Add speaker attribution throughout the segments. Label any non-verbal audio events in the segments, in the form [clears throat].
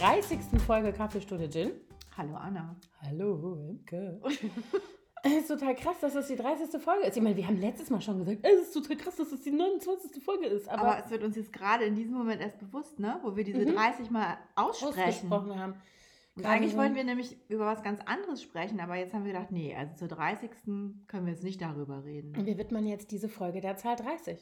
Speaker 1: 30. Folge Kaffeestunde Gin.
Speaker 2: Hallo Anna.
Speaker 1: Hallo Imke. Es ist total krass, dass das die 30. Folge ist. Ich meine, wir haben letztes Mal schon gesagt, es ist total krass, dass das die 29. Folge ist. Aber,
Speaker 2: Aber es wird uns jetzt gerade in diesem Moment erst bewusst, ne? wo wir diese
Speaker 1: Mhm.
Speaker 2: 30 Mal aussprechen.
Speaker 1: ausgesprochen haben.
Speaker 2: Und eigentlich
Speaker 1: so-
Speaker 2: wollten wir nämlich über was ganz anderes sprechen, aber jetzt haben wir gedacht, nee, also zur 30. können wir jetzt nicht darüber reden.
Speaker 1: Und wir widmen jetzt diese Folge der Zahl 30.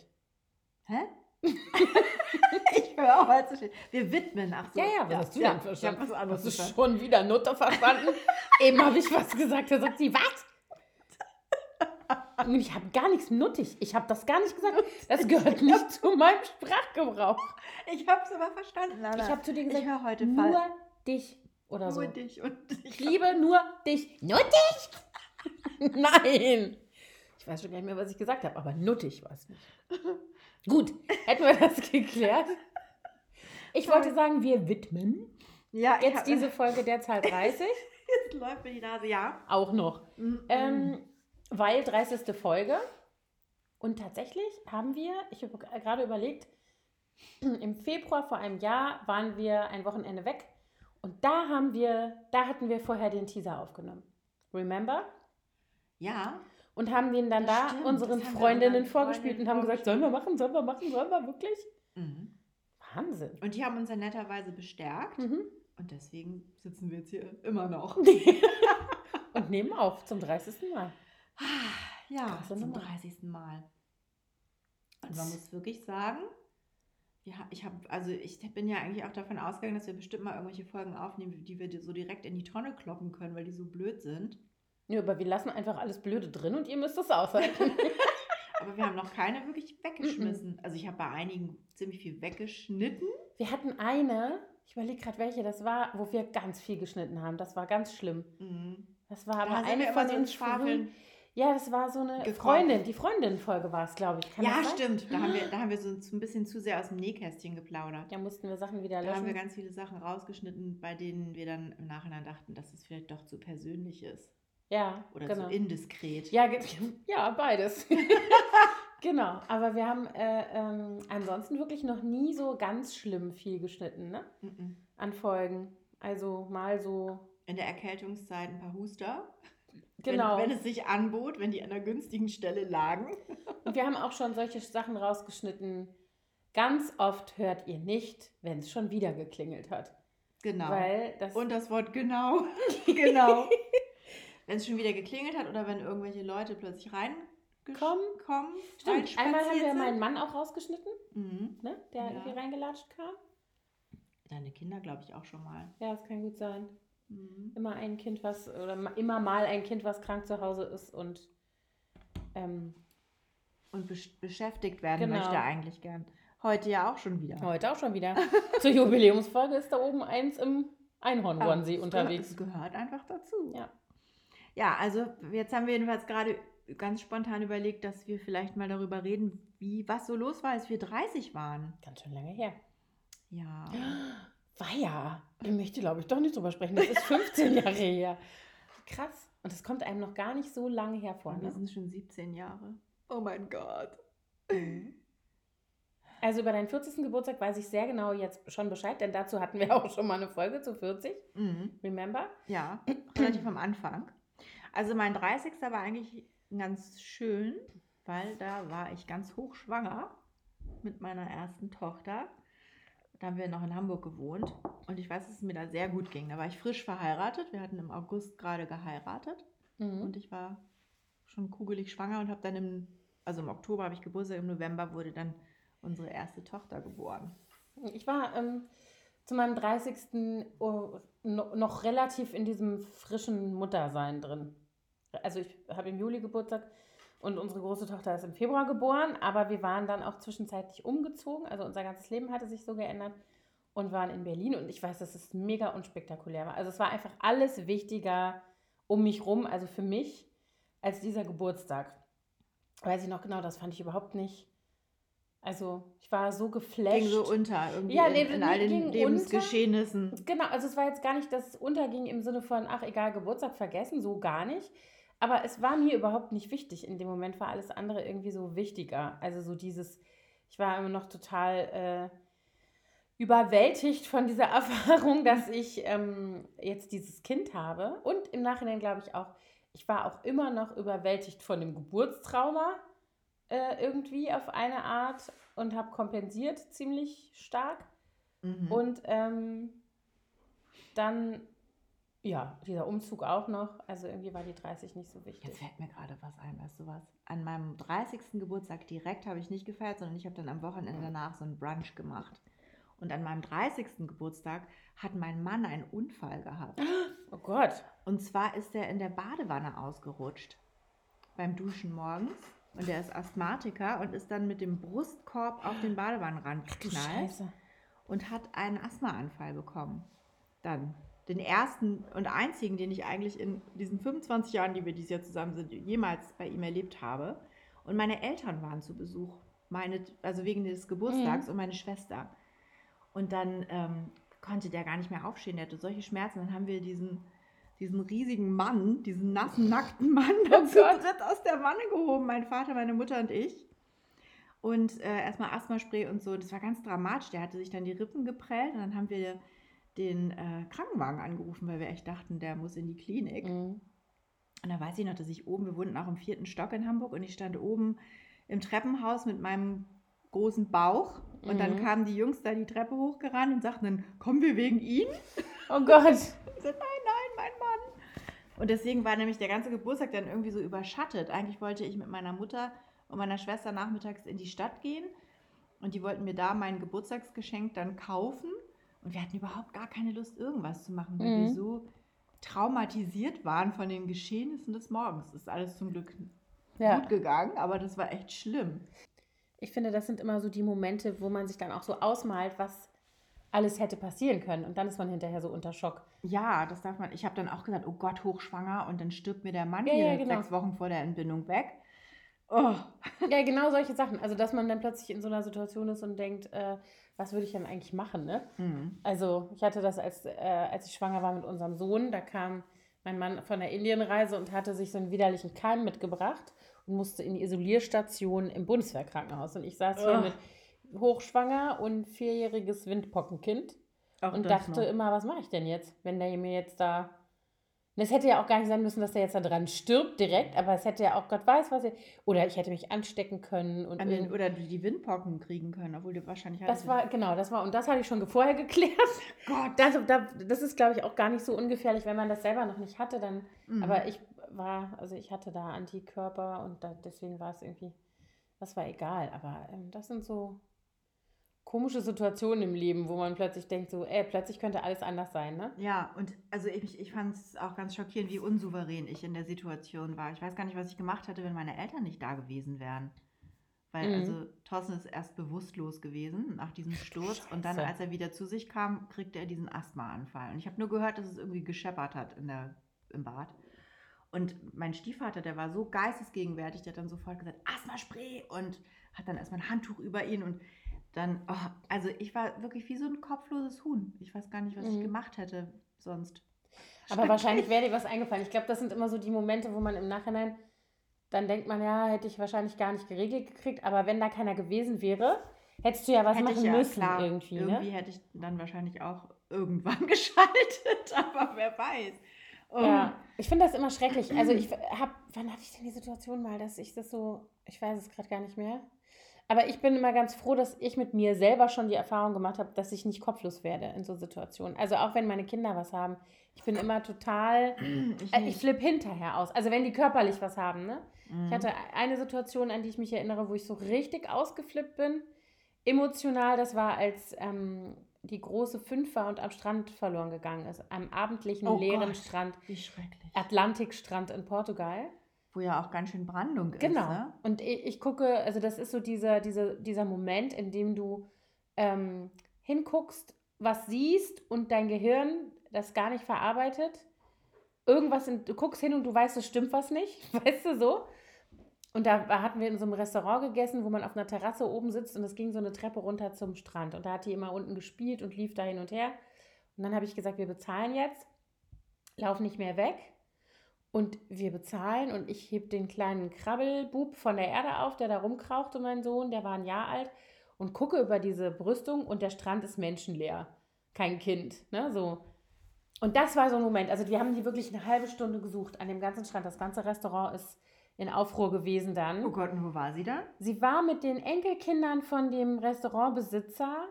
Speaker 2: Hä? [laughs] ich höre auch zu stehen. Wir widmen, ach so.
Speaker 1: Ja, ja, was hast du
Speaker 2: ja,
Speaker 1: denn verstanden?
Speaker 2: Ich was anderes
Speaker 1: Hast du schon wieder Nutter verstanden? [laughs] Eben habe ich was gesagt, da sagt sie, was? Und Ich habe gar nichts nuttig. Ich habe das gar nicht gesagt. Das gehört nicht zu meinem Sprachgebrauch.
Speaker 2: Ich habe es aber verstanden, Anna.
Speaker 1: Ich habe zu dir
Speaker 2: ich
Speaker 1: gesagt,
Speaker 2: höre heute
Speaker 1: nur
Speaker 2: Fall.
Speaker 1: dich oder so.
Speaker 2: Nur dich und ich
Speaker 1: Ich liebe nur dich. Nuttig? [laughs] Nein. Ich weiß schon gar nicht mehr, was ich gesagt habe, aber nuttig war es nicht. Gut, hätten wir das [laughs] geklärt. Ich wollte sagen, wir widmen
Speaker 2: Ja,
Speaker 1: jetzt
Speaker 2: hab,
Speaker 1: diese Folge der Zahl [laughs] 30
Speaker 2: Jetzt läuft mir die Nase, ja.
Speaker 1: auch noch.
Speaker 2: Mhm.
Speaker 1: Ähm, weil 30. Folge. Und tatsächlich haben wir, ich habe gerade überlegt, [clears throat] im Februar vor einem Jahr waren wir ein Wochenende weg und da haben wir, da hatten wir vorher den Teaser aufgenommen. Remember?
Speaker 2: ja,
Speaker 1: Und haben den dann
Speaker 2: Das
Speaker 1: da
Speaker 2: stimmt,
Speaker 1: unseren Freundinnen vorgespielt und haben gesagt, sollen wir machen, sollen wir machen, sollen wir wirklich?
Speaker 2: Mhm.
Speaker 1: Wahnsinn.
Speaker 2: Und die haben uns ja netterweise bestärkt.
Speaker 1: Mhm.
Speaker 2: Und deswegen sitzen wir jetzt hier immer noch. [laughs]
Speaker 1: und nehmen auf zum 30. Mal.
Speaker 2: Ja,
Speaker 1: Krasse
Speaker 2: zum
Speaker 1: Nummer.
Speaker 2: 30. Mal. Und man muss wirklich sagen, ja, ich habe, also ich bin ja eigentlich auch davon ausgegangen, dass wir bestimmt mal irgendwelche Folgen aufnehmen, die wir so direkt in die Tonne kloppen können, weil die so blöd sind.
Speaker 1: Ja, aber wir lassen einfach alles Blöde drin und ihr müsst es aushalten. [laughs] [laughs]
Speaker 2: Aber wir haben noch keine wirklich weggeschmissen. Also ich habe bei einigen ziemlich viel weggeschnitten.
Speaker 1: Wir hatten eine, ich überlege gerade, welche das war, wo wir ganz viel geschnitten haben. Das war ganz schlimm.
Speaker 2: Mhm.
Speaker 1: Das war aber
Speaker 2: Da sind
Speaker 1: eine von
Speaker 2: so
Speaker 1: den frühen- Ja, das war so eine
Speaker 2: gekommen.
Speaker 1: Freundin. Die Freundin-Folge war es, glaube ich. Kann
Speaker 2: Ja,
Speaker 1: das
Speaker 2: stimmt. Da haben wir, da haben wir so ein bisschen zu sehr aus dem Nähkästchen geplaudert.
Speaker 1: Da mussten wir Sachen wieder
Speaker 2: Da haben wir
Speaker 1: löschen.
Speaker 2: ganz viele Sachen rausgeschnitten, bei denen wir dann im Nachhinein dachten, dass es vielleicht doch zu persönlich ist.
Speaker 1: Ja,
Speaker 2: Oder
Speaker 1: genau.
Speaker 2: zu indiskret.
Speaker 1: Ja, [laughs] ja, beides. [laughs] genau, aber wir haben äh, ähm, ansonsten wirklich noch nie so ganz schlimm viel geschnitten, ne?
Speaker 2: Mhm.
Speaker 1: An Folgen. Also mal so.
Speaker 2: In der Erkältungszeit ein paar Huster.
Speaker 1: Genau.
Speaker 2: Wenn, wenn es sich anbot, wenn die an einer günstigen Stelle lagen.
Speaker 1: Und wir haben auch schon solche Sachen rausgeschnitten. Ganz oft hört ihr nicht, wenn es schon wieder geklingelt hat.
Speaker 2: Genau.
Speaker 1: Weil das.
Speaker 2: Und das Wort genau. [laughs] genau. Wenn es schon wieder geklingelt hat oder wenn irgendwelche Leute plötzlich reinkommen. kommen
Speaker 1: Stimmt, einmal haben wir
Speaker 2: reinspaziert
Speaker 1: meinen Mann auch rausgeschnitten,
Speaker 2: sind. Mhm.
Speaker 1: ne? der
Speaker 2: Ja.
Speaker 1: irgendwie reingelatscht kam.
Speaker 2: Deine Kinder, glaube ich, auch schon mal.
Speaker 1: Ja, das kann gut sein.
Speaker 2: Mhm.
Speaker 1: Immer ein Kind, was, oder immer mal ein Kind, was krank zu Hause ist und ähm,
Speaker 2: Und besch beschäftigt werden
Speaker 1: Genau.
Speaker 2: möchte eigentlich gern. Heute ja auch schon wieder.
Speaker 1: heute auch schon wieder. [laughs] Zur Jubiläumsfolge ist da oben eins im Einhorn-Onesie unterwegs.
Speaker 2: Es gehört einfach dazu.
Speaker 1: Ja.
Speaker 2: Ja, also jetzt haben wir jedenfalls gerade ganz spontan überlegt, dass wir vielleicht mal darüber reden, wie was so los war, als wir 30 waren.
Speaker 1: Ganz schön lange her.
Speaker 2: Ja. [gasps]
Speaker 1: War ja. Ich möchte, glaube ich, doch nicht drüber sprechen. Das ist 15 [laughs] Jahre her. Krass. Und das kommt einem noch gar nicht so lange hervor.
Speaker 2: Und wir
Speaker 1: Ne?
Speaker 2: sind schon 17 Jahre. Oh mein Gott.
Speaker 1: Also über deinen 40. Geburtstag weiß ich sehr genau jetzt schon Bescheid, denn dazu hatten wir auch schon mal eine Folge zu 40.
Speaker 2: Mhm.
Speaker 1: Remember?
Speaker 2: Ja, [clears throat] relativ am Anfang. Also mein 30. war eigentlich ganz schön, weil da war ich ganz hochschwanger mit meiner ersten Tochter. Da haben wir noch in Hamburg gewohnt und ich weiß, dass es mir da sehr gut ging. Da war ich frisch verheiratet. Wir hatten im August gerade geheiratet
Speaker 1: Mhm.
Speaker 2: und ich war schon kugelig schwanger und habe dann im, also im Oktober habe ich Geburtstag, im November wurde dann unsere erste Tochter geboren.
Speaker 1: Ich war ähm, zu meinem 30. oh, no, noch relativ in diesem frischen Muttersein drin. Also ich habe im Juli Geburtstag und unsere große Tochter ist im Februar geboren, aber wir waren dann auch zwischenzeitlich umgezogen. Also unser ganzes Leben hatte sich so geändert und waren in Berlin und ich weiß, dass es mega unspektakulär war. Also es war einfach alles wichtiger um mich rum, also für mich, als dieser Geburtstag. Weiß ich noch genau, das fand ich überhaupt nicht. Also ich war so geflasht.
Speaker 2: Ging so unter irgendwie
Speaker 1: Ja,
Speaker 2: in, in
Speaker 1: nee,
Speaker 2: all den
Speaker 1: unter.
Speaker 2: Lebensgeschehnissen.
Speaker 1: Genau, also es war jetzt gar nicht, dass es unterging im Sinne von, ach egal, Geburtstag vergessen, so gar nicht. Aber es war mir überhaupt nicht wichtig. In dem Moment war alles andere irgendwie so wichtiger. Also so dieses, ich war immer noch total äh, überwältigt von dieser [laughs] Erfahrung, dass ich ähm, jetzt dieses Kind habe. Und im Nachhinein glaube ich auch, ich war auch immer noch überwältigt von dem Geburtstrauma äh, irgendwie auf eine Art und habe kompensiert ziemlich stark. Mhm. Und ähm, dann, ja, dieser Umzug auch noch. Also irgendwie war die 30 nicht so wichtig.
Speaker 2: Jetzt fällt mir gerade was ein, weißt du was? An meinem 30. Geburtstag direkt habe ich nicht gefeiert, sondern ich habe dann am Wochenende danach so einen Brunch gemacht. Und an meinem 30. Geburtstag hat mein Mann einen Unfall gehabt. [gasps]
Speaker 1: Oh Gott.
Speaker 2: Und zwar ist er in der Badewanne ausgerutscht beim Duschen morgens. Und er ist Asthmatiker und ist dann mit dem Brustkorb auf den Badewannenrand geknallt und hat einen Asthmaanfall bekommen. Dann den ersten und einzigen, den ich eigentlich in diesen 25 Jahren, die wir dieses Jahr zusammen sind, jemals bei ihm erlebt habe. Und meine Eltern waren zu Besuch, meine, also wegen des Geburtstags mhm. und meine Schwester. Und dann ähm, konnte der gar nicht mehr aufstehen, der hatte solche Schmerzen. Dann haben wir diesen, diesen riesigen Mann, diesen nassen, nackten Mann, oh zu dritt aus der Wanne gehoben. Mein Vater, meine Mutter und ich. Und äh, erstmal Asthmaspray und so. Das war ganz dramatisch. Der hatte sich dann die Rippen geprellt und dann haben wir den äh, Krankenwagen angerufen, weil wir echt dachten, der muss in die Klinik. Mhm. Und da weiß ich noch, dass ich oben, wir wohnten auch im vierten Stock in Hamburg und ich stand oben im Treppenhaus mit meinem großen Bauch. Und mhm. dann kamen die Jungs da die Treppe hochgerannt und sagten dann, kommen wir wegen ihm?
Speaker 1: Oh Gott. [laughs] ich
Speaker 2: sagte, nein, nein, mein Mann. Und deswegen war nämlich der ganze Geburtstag dann irgendwie so überschattet. Eigentlich wollte ich mit meiner Mutter und meiner Schwester nachmittags in die Stadt gehen. Und die wollten mir da mein Geburtstagsgeschenk dann kaufen. Und wir hatten überhaupt gar keine Lust, irgendwas zu machen, weil mhm. wir so traumatisiert waren von den Geschehnissen des Morgens. Das ist alles zum Glück ja. gut gegangen, aber das war echt schlimm.
Speaker 1: Ich finde, das sind immer so die Momente, wo man sich dann auch so ausmalt, was alles hätte passieren können. Und dann ist man hinterher so unter Schock.
Speaker 2: Ja, das darf man. Ich habe dann auch gesagt, oh Gott, hochschwanger und dann stirbt mir der Mann ja, hier ja, genau. sechs Wochen vor der Entbindung weg.
Speaker 1: Oh. Ja, genau solche Sachen. Also, dass man dann plötzlich in so einer Situation ist und denkt, äh, was würde ich denn eigentlich machen, ne? Mhm. Also, ich hatte das, als, äh, als ich schwanger war mit unserem Sohn, da kam mein Mann von der Indienreise und hatte sich so einen widerlichen Keim mitgebracht und musste in die Isolierstation im Bundeswehrkrankenhaus. Und ich saß hier mit hochschwanger und vierjähriges Windpockenkind Auch und dachte noch. immer, was mache ich denn jetzt, wenn der mir jetzt da es hätte ja auch gar nicht sein müssen, dass der jetzt da dran stirbt direkt, aber es hätte ja auch Gott weiß was. Oder ich hätte mich anstecken können. Und
Speaker 2: An den, oder die Windpocken kriegen können, obwohl du wahrscheinlich
Speaker 1: Das war, genau, das war, und das hatte ich schon vorher geklärt. [laughs] Gott. Das, das, das ist, glaube ich, auch gar nicht so ungefährlich, wenn man das selber noch nicht hatte, dann. Mhm. Aber ich war, also ich hatte da Antikörper und da, deswegen war es irgendwie, das war egal. Aber ähm, das sind so komische Situationen im Leben, wo man plötzlich denkt, so, ey, plötzlich könnte alles anders sein, ne?
Speaker 2: Ja, und also ich, ich fand es auch ganz schockierend, wie unsouverän ich in der Situation war. Ich weiß gar nicht, was ich gemacht hätte, wenn meine Eltern nicht da gewesen wären. Weil, mhm. also, Thorsten ist erst bewusstlos gewesen nach diesem Sturz. Scheiße. Und dann, als er wieder zu sich kam, kriegte er diesen Asthmaanfall. Und ich habe nur gehört, dass es irgendwie gescheppert hat in der, im Bad. Und mein Stiefvater, der war so geistesgegenwärtig, der hat dann sofort gesagt, Asthma-Spray und hat dann erstmal ein Handtuch über ihn und dann, oh, also ich war wirklich wie so ein kopfloses Huhn. Ich weiß gar nicht, was mhm. ich gemacht hätte sonst.
Speaker 1: Aber wahrscheinlich wäre dir was [laughs] eingefallen. Ich glaube, das sind immer so die Momente, wo man im Nachhinein dann denkt man, ja, hätte ich wahrscheinlich gar nicht geregelt gekriegt. Aber wenn da keiner gewesen wäre, hättest du ja was hätte machen ja, müssen klar, irgendwie.
Speaker 2: Ne? Irgendwie hätte ich dann wahrscheinlich auch irgendwann [laughs] geschaltet, aber wer weiß.
Speaker 1: Oh. Ja, ich finde das immer schrecklich. Also ich [clears throat] habe, wann hatte ich denn die Situation mal, dass ich das so, ich weiß es gerade gar nicht mehr. Aber ich bin immer ganz froh, dass ich mit mir selber schon die Erfahrung gemacht habe, dass ich nicht kopflos werde in so Situationen. Also auch wenn meine Kinder was haben. Ich bin immer total, [clears throat] ich, äh, ich flippe hinterher aus. Also wenn die körperlich was haben. Ne? Mhm. Ich hatte eine Situation, an die ich mich erinnere, wo ich so richtig ausgeflippt bin. Emotional, das war, als ähm, die große Fünf war und am Strand verloren gegangen ist. Am abendlichen oh leeren Gott, Strand.
Speaker 2: Wie schrecklich.
Speaker 1: Atlantikstrand in Portugal
Speaker 2: wo ja auch ganz schön Brandung ist.
Speaker 1: Genau.
Speaker 2: Ne?
Speaker 1: Und ich, ich, gucke, also das ist so dieser, dieser, dieser Moment, in dem du ähm, hinguckst, was siehst und dein Gehirn das gar nicht verarbeitet. Irgendwas, in, du guckst hin und du weißt, es stimmt was nicht, [laughs] weißt du so? Und da hatten wir in so einem Restaurant gegessen, wo man auf einer Terrasse oben sitzt und es ging so eine Treppe runter zum Strand. Und da hat die immer unten gespielt und lief da hin und her. Und dann habe ich gesagt, wir bezahlen jetzt, lauf nicht mehr weg und wir bezahlen und ich heb den kleinen Krabbelbub von der Erde auf, der da rumkrauchte, mein Sohn, der war ein Jahr alt. und gucke über diese Brüstung und der Strand ist menschenleer. Kein Kind, ne, so. Und das war so ein Moment. Also, wir haben die wirklich eine halbe Stunde gesucht an dem ganzen Strand. Das ganze Restaurant ist in Aufruhr gewesen dann.
Speaker 2: Oh Gott, und wo war sie dann?
Speaker 1: Sie war mit den Enkelkindern von dem Restaurantbesitzer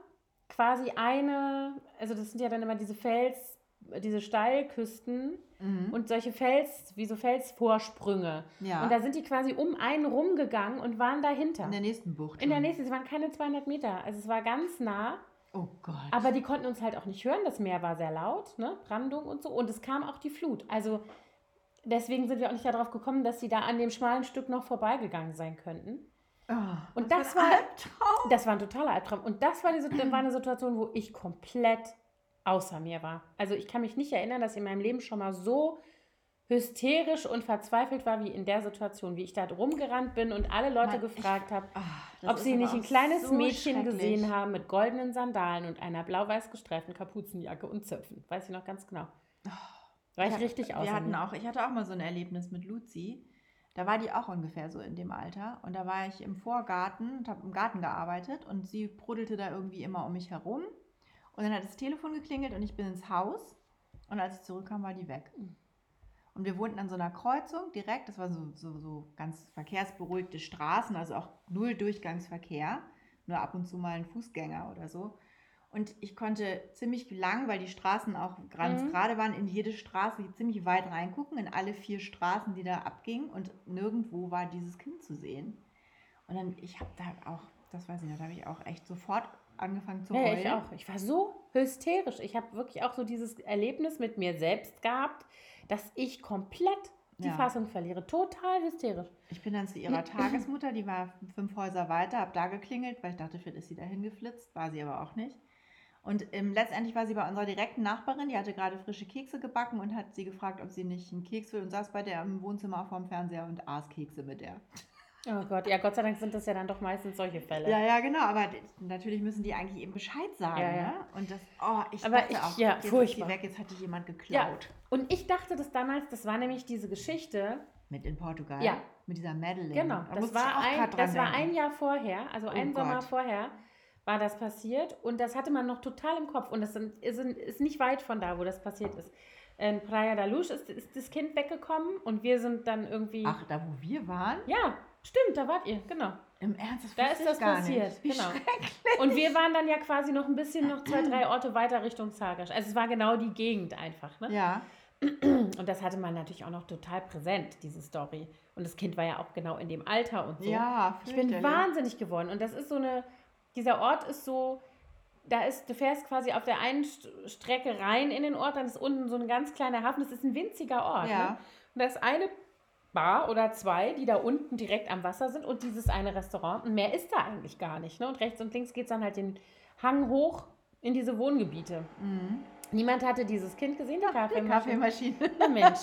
Speaker 1: quasi eine, also das sind ja dann immer diese Fels, diese Steilküsten
Speaker 2: Mhm.
Speaker 1: und solche Fels, wie so Felsvorsprünge.
Speaker 2: Ja.
Speaker 1: Und da sind die quasi um einen rumgegangen und waren dahinter.
Speaker 2: in der nächsten Bucht.
Speaker 1: In der nächsten, es waren keine 200 Meter. Also es war ganz nah.
Speaker 2: Oh Gott.
Speaker 1: Aber die konnten uns halt auch nicht hören. Das Meer war sehr laut, ne? Brandung und so. Und es kam auch die Flut. Also deswegen sind wir auch nicht darauf gekommen, dass sie da an dem schmalen Stück noch vorbeigegangen sein könnten.
Speaker 2: Oh,
Speaker 1: Und das
Speaker 2: ein
Speaker 1: war-
Speaker 2: Albtraum.
Speaker 1: Das war ein totaler Albtraum. Und das war, die, war eine Situation, wo ich komplett außer mir war. Also ich kann mich nicht erinnern, dass ich in meinem Leben schon mal so hysterisch und verzweifelt war wie in der Situation, wie ich da rumgerannt bin und alle Leute
Speaker 2: Mann,
Speaker 1: gefragt habe,
Speaker 2: Ah,
Speaker 1: ob sie nicht ein kleines
Speaker 2: so
Speaker 1: Mädchen gesehen haben mit goldenen Sandalen und einer blau-weiß gestreiften Kapuzenjacke und Zöpfen. Weiß ich noch ganz genau. War ich
Speaker 2: hab-
Speaker 1: richtig außer
Speaker 2: wir hatten auch, Ich hatte auch mal so ein Erlebnis mit Luzi. Da war die auch ungefähr so in dem Alter. Und da war ich im Vorgarten und habe im Garten gearbeitet und sie bruddelte da irgendwie immer um mich herum. Und dann hat das Telefon geklingelt und ich bin ins Haus. Und als ich zurückkam, war die weg.
Speaker 1: Mhm.
Speaker 2: Und wir wohnten an so einer Kreuzung direkt. Das war so, so, so ganz verkehrsberuhigte Straßen, also auch null Durchgangsverkehr. Nur ab und zu mal ein Fußgänger oder so. Und ich konnte ziemlich lang, weil die Straßen auch ganz
Speaker 1: Mhm.
Speaker 2: gerade waren, in jede Straße ziemlich weit reingucken, in alle vier Straßen, die da abgingen. Und nirgendwo war dieses Kind zu sehen. Und dann, ich habe da auch, das weiß ich noch, da habe ich auch echt sofort angefangen zu
Speaker 1: Ja,
Speaker 2: heulen.
Speaker 1: ich auch. Ich war so hysterisch. Ich habe wirklich auch so dieses Erlebnis mit mir selbst gehabt, dass ich komplett die
Speaker 2: Ja.
Speaker 1: Fassung verliere. Total hysterisch.
Speaker 2: Ich bin dann zu ihrer [clears throat] Tagesmutter, die war fünf Häuser weiter, habe da geklingelt, weil ich dachte, vielleicht ist sie dahin geflitzt, war sie aber auch nicht. Und ähm, letztendlich war sie bei unserer direkten Nachbarin, die hatte gerade frische Kekse gebacken und hat sie gefragt, ob sie nicht einen Keks will und saß bei der im Wohnzimmer vorm Fernseher und aß Kekse mit der.
Speaker 1: Oh Gott, ja, Gott sei Dank sind das ja dann doch meistens solche Fälle.
Speaker 2: Ja, ja, genau, aber natürlich müssen die eigentlich eben Bescheid sagen.
Speaker 1: Ja, ja.
Speaker 2: Ne? Und das, oh, ich
Speaker 1: Aber
Speaker 2: dachte
Speaker 1: ich-
Speaker 2: auch,
Speaker 1: ja,
Speaker 2: jetzt ist
Speaker 1: furchtbar.
Speaker 2: sie weg, jetzt hat die jemand
Speaker 1: Ja.
Speaker 2: geklaut.
Speaker 1: Und ich dachte das damals, das war nämlich diese Geschichte.
Speaker 2: Mit in Portugal.
Speaker 1: Ja.
Speaker 2: Mit dieser Madeline.
Speaker 1: Genau,
Speaker 2: Da
Speaker 1: das war, ein, das war ein Jahr vorher, also
Speaker 2: Oh
Speaker 1: ein Sommer vorher war das passiert. Und das hatte man noch total im Kopf. Und das sind, ist, ist nicht weit von da, wo das passiert ist. In Praia da Luz ist, ist das Kind weggekommen und wir sind dann irgendwie.
Speaker 2: Ach, da wo wir waren?
Speaker 1: Ja, stimmt, da wart ihr, genau.
Speaker 2: Im Ernst, das
Speaker 1: Da ist das passiert,
Speaker 2: Nicht. Wie
Speaker 1: genau.
Speaker 2: schrecklich.
Speaker 1: Und wir waren dann ja quasi noch ein bisschen noch zwei, drei Orte weiter Richtung Zagasch. Also es war genau die Gegend einfach. Ne?
Speaker 2: Ja.
Speaker 1: Und das hatte man natürlich auch noch total präsent, diese Story. Und das Kind war ja auch genau in dem Alter und so.
Speaker 2: Ja,
Speaker 1: ich bin wahnsinnig geworden. Und das ist so eine, dieser Ort ist so, da ist, du fährst quasi auf der einen St Strecke rein in den Ort, dann ist unten so ein ganz kleiner Hafen. Das ist ein winziger Ort.
Speaker 2: Ja.
Speaker 1: Ne? Und da ist eine Bar oder zwei, die da unten direkt am Wasser sind und dieses eine Restaurant. Und mehr ist da eigentlich gar nicht. Ne? Und rechts und links geht es dann halt den Hang hoch in diese Wohngebiete.
Speaker 2: Mhm.
Speaker 1: Niemand hatte dieses Kind gesehen, die Kaffeemaschine.
Speaker 2: Kaffeemaschine.
Speaker 1: Na Mensch.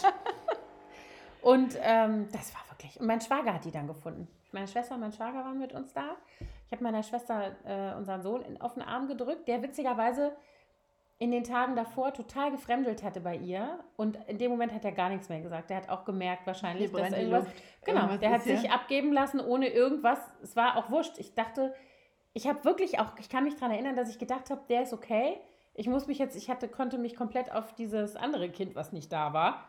Speaker 1: Und ähm, das war wirklich. Und mein Schwager hat die dann gefunden. Meine Schwester und mein Schwager waren mit uns da. Ich habe meiner Schwester äh, unseren Sohn in, auf den Arm gedrückt, der witzigerweise in den Tagen davor total gefremdelt hatte bei ihr. Und in dem Moment hat er gar nichts mehr gesagt. Der hat auch gemerkt wahrscheinlich, dass irgendwas. Genau,
Speaker 2: Irgendwas
Speaker 1: der hat sich abgeben lassen ohne irgendwas. Es war auch wurscht. Ich dachte, ich habe wirklich auch, ich kann mich daran erinnern, dass ich gedacht habe, der ist okay. Ich muss mich jetzt, ich hatte, konnte mich komplett auf dieses andere Kind, was nicht da war,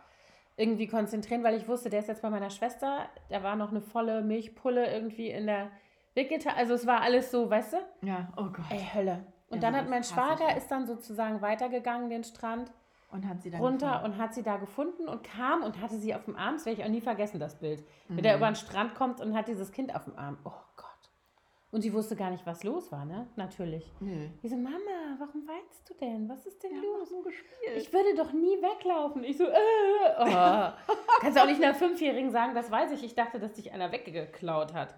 Speaker 1: irgendwie konzentrieren, weil ich wusste, der ist jetzt bei meiner Schwester. Da war noch eine volle Milchpulle irgendwie in der Wickeltasche. Also es war alles so, weißt du?
Speaker 2: Ja, oh Gott.
Speaker 1: Ey, Hölle. Und
Speaker 2: Ja,
Speaker 1: dann hat mein
Speaker 2: ich
Speaker 1: Schwager ist dann sozusagen weitergegangen den Strand
Speaker 2: Und hat sie dann
Speaker 1: runter
Speaker 2: gefunden.
Speaker 1: und hat sie da gefunden und kam und hatte sie auf dem Arm. Das werde ich auch nie vergessen, das Bild. Wenn er
Speaker 2: Mhm.
Speaker 1: über den Strand kommt und hat dieses Kind auf dem Arm. Oh Gott. Und sie wusste gar nicht, was los war, ne? Natürlich.
Speaker 2: Nö.
Speaker 1: Die so, Mama, warum weinst du denn? Was ist denn
Speaker 2: haben
Speaker 1: los?
Speaker 2: so gespielt.
Speaker 1: Ich würde doch nie weglaufen. Ich so, äh, oh. [laughs] Kannst du auch nicht einer Fünfjährigen sagen, das weiß ich. Ich dachte, dass dich einer weggeklaut hat.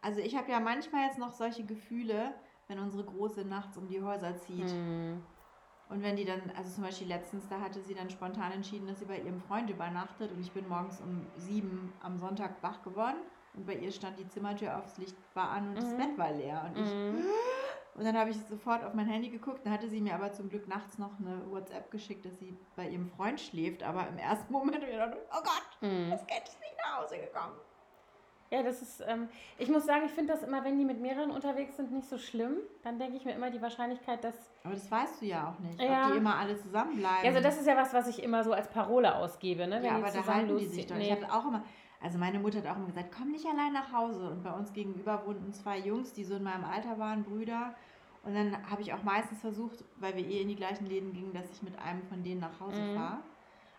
Speaker 2: also ich habe ja manchmal jetzt noch solche Gefühle, wenn unsere Große nachts um die Häuser zieht.
Speaker 1: Hm.
Speaker 2: Und wenn die dann, also zum Beispiel letztens, da hatte sie dann spontan entschieden, dass sie bei ihrem Freund übernachtet und ich bin morgens um sieben am Sonntag wach geworden und bei ihr stand die Zimmertür aufs Licht war an und das
Speaker 1: Mhm.
Speaker 2: Bett war leer und ich
Speaker 1: Mhm. [gasps]
Speaker 2: und dann habe ich sofort auf mein Handy geguckt, dann hatte sie mir aber zum Glück nachts noch eine WhatsApp geschickt, dass sie bei ihrem Freund schläft, aber im ersten [laughs] Moment habe ich gedacht, oh Gott,
Speaker 1: Hm.
Speaker 2: das Kind ist nicht nach Hause gekommen.
Speaker 1: Ja, das ist, ähm, ich muss sagen, ich finde das immer, wenn die mit mehreren unterwegs sind, nicht so schlimm. Dann denke ich mir immer die Wahrscheinlichkeit, dass.
Speaker 2: Aber das weißt du ja auch nicht,
Speaker 1: Ja.
Speaker 2: ob die immer alle zusammenbleiben.
Speaker 1: Ja, also das ist ja was, was ich immer so als Parole ausgebe, ne? Wenn
Speaker 2: ja, aber da halten die sich doch.
Speaker 1: Nee.
Speaker 2: Ich habe auch immer, also meine Mutter hat auch immer gesagt, komm nicht allein nach Hause. Und bei uns gegenüber wohnten zwei Jungs, die so in meinem Alter waren, Brüder. Und dann habe ich auch meistens versucht, weil wir eh in die gleichen Läden gingen, dass ich mit einem von denen nach Hause
Speaker 1: Mhm.
Speaker 2: fahre.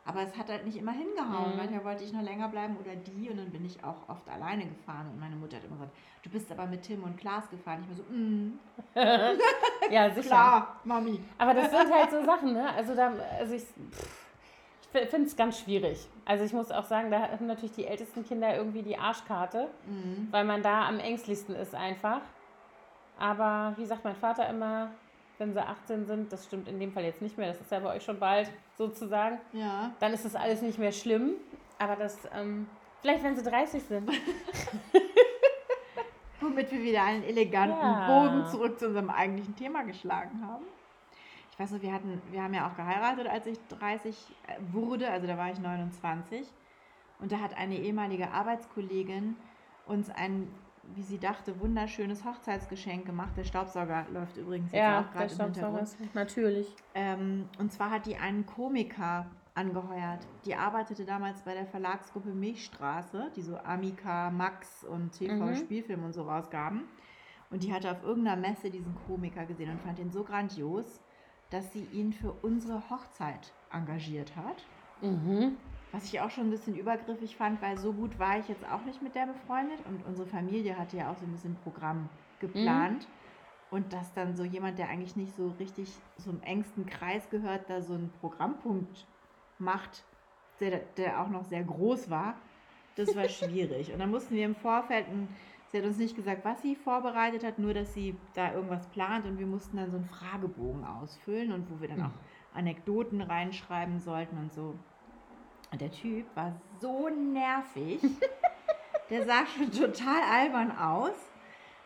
Speaker 2: Aber es hat halt nicht immer hingehauen.
Speaker 1: Mhm.
Speaker 2: Manchmal wollte ich noch länger bleiben oder die und dann bin ich auch oft alleine gefahren. Und meine Mutter hat immer gesagt, du bist aber mit Tim und Klaas gefahren. Ich mir so, mm, [laughs]
Speaker 1: ja, sicher.
Speaker 2: klar, Mami.
Speaker 1: Aber das sind halt so Sachen, ne? Also da, also ich, ich finde es ganz schwierig. Also ich muss auch sagen, da haben natürlich die ältesten Kinder irgendwie die Arschkarte,
Speaker 2: Mhm.
Speaker 1: weil man da am ängstlichsten ist einfach. Aber wie sagt mein Vater immer, wenn sie 18 sind, das stimmt in dem Fall jetzt nicht mehr, das ist ja bei euch schon bald sozusagen,
Speaker 2: Ja.
Speaker 1: dann ist das alles nicht mehr schlimm. Aber das, ähm, vielleicht wenn sie 30 sind. [laughs]
Speaker 2: Womit wir wieder einen eleganten
Speaker 1: Ja.
Speaker 2: Bogen zurück zu unserem eigentlichen Thema geschlagen haben. Ich weiß noch, wir hatten, wir haben ja auch geheiratet, als ich 30 wurde, also da war ich 29. Und da hat eine ehemalige Arbeitskollegin uns ein, wie sie dachte, wunderschönes Hochzeitsgeschenk gemacht. Der Staubsauger läuft übrigens jetzt
Speaker 1: Ja,
Speaker 2: auch gerade im Hintergrund.
Speaker 1: ist natürlich.
Speaker 2: Ähm, und zwar hat die einen Komiker angeheuert. Die arbeitete damals bei der Verlagsgruppe Milchstraße, die so Amica, Max und TV
Speaker 1: Mhm.
Speaker 2: Spielfilm und so rausgaben. Und die hatte auf irgendeiner Messe diesen Komiker gesehen und fand ihn so grandios, dass sie ihn für unsere Hochzeit engagiert hat.
Speaker 1: Mhm.
Speaker 2: Was ich auch schon ein bisschen übergriffig fand, weil so gut war ich jetzt auch nicht mit der befreundet und unsere Familie hatte ja auch so ein bisschen Programm geplant. Und dass dann so jemand, der eigentlich nicht so richtig zum engsten Kreis gehört, da so einen Programmpunkt macht, der, der auch noch sehr groß war, das war [laughs] schwierig. Und dann mussten wir im Vorfeld, ein, sie hat uns nicht gesagt, was sie vorbereitet hat, nur dass sie da irgendwas plant und wir mussten dann so einen Fragebogen ausfüllen und wo wir dann auch Anekdoten reinschreiben sollten und so. Und der Typ war so nervig. [laughs] Der sah schon total albern aus.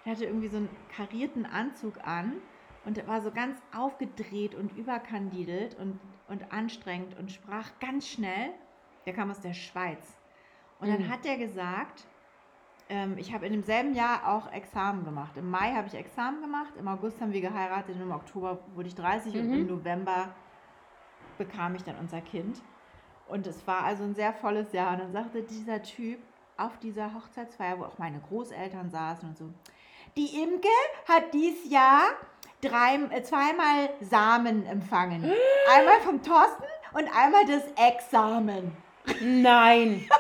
Speaker 2: Der hatte irgendwie so einen karierten Anzug an und war so ganz aufgedreht und überkandidelt und, und anstrengend und sprach ganz schnell. Der kam aus der Schweiz. Und dann
Speaker 1: Mhm.
Speaker 2: hat er gesagt, ähm, ich habe in demselben Jahr auch Examen gemacht. Im Mai habe ich Examen gemacht, im August haben wir geheiratet, und im Oktober wurde ich 30 und
Speaker 1: Mhm.
Speaker 2: im November bekam ich dann unser Kind. Und es war also ein sehr volles Jahr. Und dann sagte dieser Typ auf dieser Hochzeitsfeier, wo auch meine Großeltern saßen und so, die Imke hat dies Jahr drei, äh, zweimal Samen empfangen. Einmal vom Thorsten und einmal das Examen.
Speaker 1: Nein. [laughs]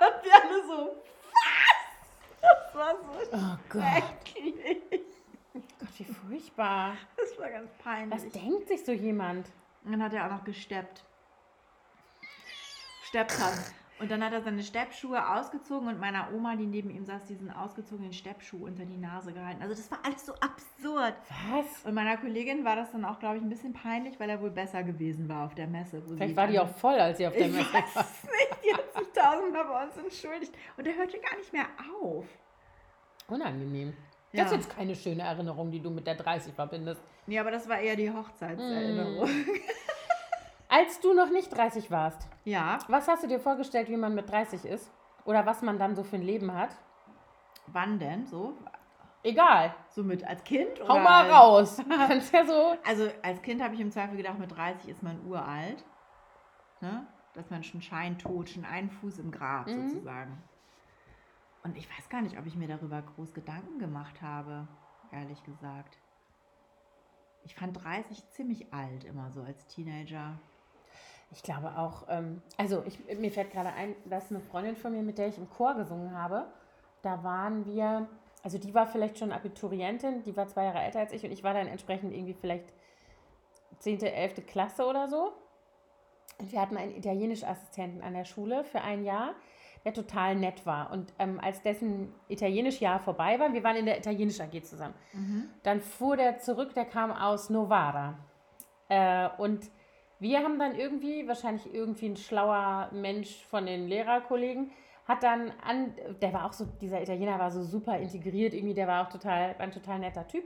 Speaker 2: Und wir alle so, was? Das war so
Speaker 1: Oh Gott.
Speaker 2: schrecklich.
Speaker 1: Gott, wie furchtbar.
Speaker 2: Das war ganz peinlich.
Speaker 1: Was denkt sich so jemand?
Speaker 2: Und dann hat er auch noch gesteppt. Stepptanz. Und dann hat er seine Steppschuhe ausgezogen und meiner Oma, die neben ihm saß, diesen ausgezogenen Steppschuh unter die Nase gehalten. Also das war alles so absurd.
Speaker 1: Was?
Speaker 2: Und meiner Kollegin war das dann auch, glaube ich, ein bisschen peinlich, weil er wohl besser gewesen war auf der Messe.
Speaker 1: Vielleicht war die auch voll, als sie auf der
Speaker 2: Ich
Speaker 1: Messe
Speaker 2: weiß
Speaker 1: war.
Speaker 2: nicht. Die hat sich tausendmal bei uns entschuldigt. Und er hörte gar nicht mehr auf.
Speaker 1: Unangenehm.
Speaker 2: Ja.
Speaker 1: Das ist jetzt keine schöne Erinnerung, die du mit der 30 verbindest.
Speaker 2: Nee, aber das war eher die Hochzeitserinnerung.
Speaker 1: Als du noch nicht 30 warst,
Speaker 2: Ja,
Speaker 1: was hast du dir vorgestellt, wie man mit 30 ist? Oder was man dann so für ein Leben hat?
Speaker 2: wann denn? So?
Speaker 1: Egal.
Speaker 2: So mit als Kind?
Speaker 1: Hau
Speaker 2: oder
Speaker 1: mal
Speaker 2: als-
Speaker 1: raus. [laughs] Kannst ja so.
Speaker 2: Also als Kind habe ich im Zweifel gedacht, mit 30 ist man uralt. Ne? Dass man schon scheintot, schon einen Fuß im Grab
Speaker 1: Mhm.
Speaker 2: sozusagen. Und ich weiß gar nicht, ob ich mir darüber groß Gedanken gemacht habe, ehrlich gesagt. Ich fand 30 ziemlich alt immer so als Teenager.
Speaker 1: Ich glaube auch, ähm, also ich, mir fällt gerade ein, dass eine Freundin von mir, mit der ich im Chor gesungen habe, da waren wir, also die war vielleicht schon Abiturientin, die war zwei Jahre älter als ich und ich war dann entsprechend irgendwie vielleicht 10., 11. Klasse oder so. Und wir hatten einen Italienisch-Assistenten an der Schule für ein Jahr, der total nett war. Und ähm, als dessen Italienisch-Jahr vorbei war, wir waren in der Italienisch AG zusammen, dann fuhr der zurück, der kam aus Novara. Äh, und wir haben dann irgendwie, wahrscheinlich irgendwie ein schlauer Mensch von den Lehrerkollegen, hat dann an, der war auch so, dieser Italiener war so super integriert, irgendwie, der war auch total, war ein total netter Typ.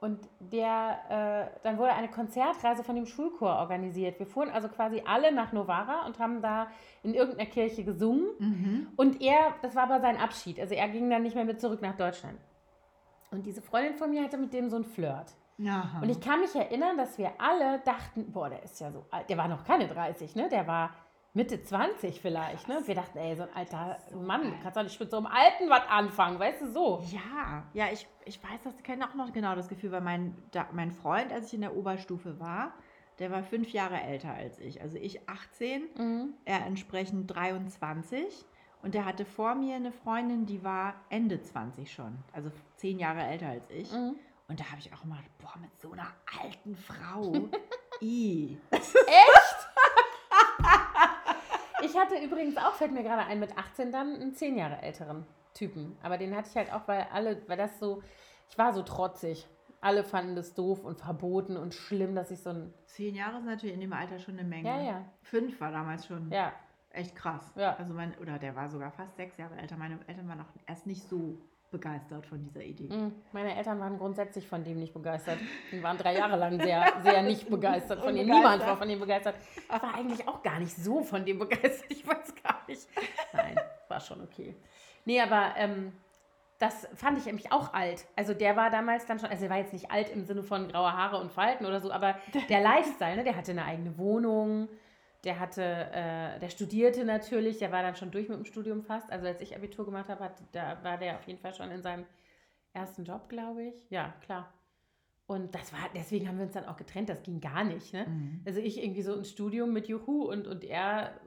Speaker 1: Und der, äh, dann wurde eine Konzertreise von dem Schulchor organisiert. Wir fuhren also quasi alle nach Novara und haben da in irgendeiner Kirche gesungen.
Speaker 2: Mhm.
Speaker 1: Und er, das war aber sein Abschied. Also er ging dann nicht mehr mit zurück nach Deutschland. Und diese Freundin von mir hatte mit dem so ein Flirt.
Speaker 2: Aha.
Speaker 1: Und ich kann mich erinnern, dass wir alle dachten, boah, der ist ja so alt. Der war noch keine 30, ne? Der war Mitte 20 vielleicht, ne? Und wir dachten, ey, so ein alter Mann, du kannst doch nicht mit so einem Alten was anfangen, weißt du, so.
Speaker 2: Ja, ja, ich, ich weiß das, kenne auch noch genau das Gefühl, weil mein, da, mein Freund, als ich in der Oberstufe war, der war fünf Jahre älter als ich. Also ich 18,
Speaker 1: Mhm.
Speaker 2: er entsprechend 23. Und der hatte vor mir eine Freundin, die war Ende 20 schon, also zehn Jahre älter als ich.
Speaker 1: Mhm.
Speaker 2: Und da habe ich auch immer, boah, mit so einer alten Frau. [laughs] I.
Speaker 1: Ich hatte übrigens auch, fällt mir gerade ein, mit 18 dann einen 10 Jahre älteren Typen. Aber den hatte ich halt auch, weil alle, weil das so, ich war so trotzig. Alle fanden das doof und verboten und schlimm, dass ich so ein,
Speaker 2: Zehn Jahre ist natürlich in dem Alter schon eine Menge.
Speaker 1: ja, ja,
Speaker 2: Fünf war damals schon
Speaker 1: ja.
Speaker 2: echt krass.
Speaker 1: Ja.
Speaker 2: Also mein, oder der war sogar fast sechs Jahre älter. Meine Eltern waren auch erst nicht so begeistert von dieser Idee.
Speaker 1: Mhm. Meine Eltern waren grundsätzlich von dem nicht begeistert. Die waren drei Jahre lang sehr, sehr nicht begeistert von ihm.
Speaker 2: Unbegeistert.
Speaker 1: Niemand war von ihm begeistert. Ich war eigentlich auch gar nicht so von dem begeistert. Ich weiß gar nicht. Nein, war schon okay. Nee, aber ähm, das fand ich nämlich auch alt. Also der war damals dann schon, also er war jetzt nicht alt im Sinne von graue Haare und Falten oder so, aber [laughs] der Lifestyle, ne, der hatte eine eigene Wohnung, der hatte, äh, der studierte natürlich, der war dann schon durch mit dem Studium fast. Also als ich Abitur gemacht habe, hat, da war der auf jeden Fall schon in seinem ersten Job, glaube ich. Ja, klar. Und das war, deswegen haben wir uns dann auch getrennt, das ging gar nicht. Ne?
Speaker 2: Mhm.
Speaker 1: Also ich irgendwie so ein Studium mit Juhu und, und er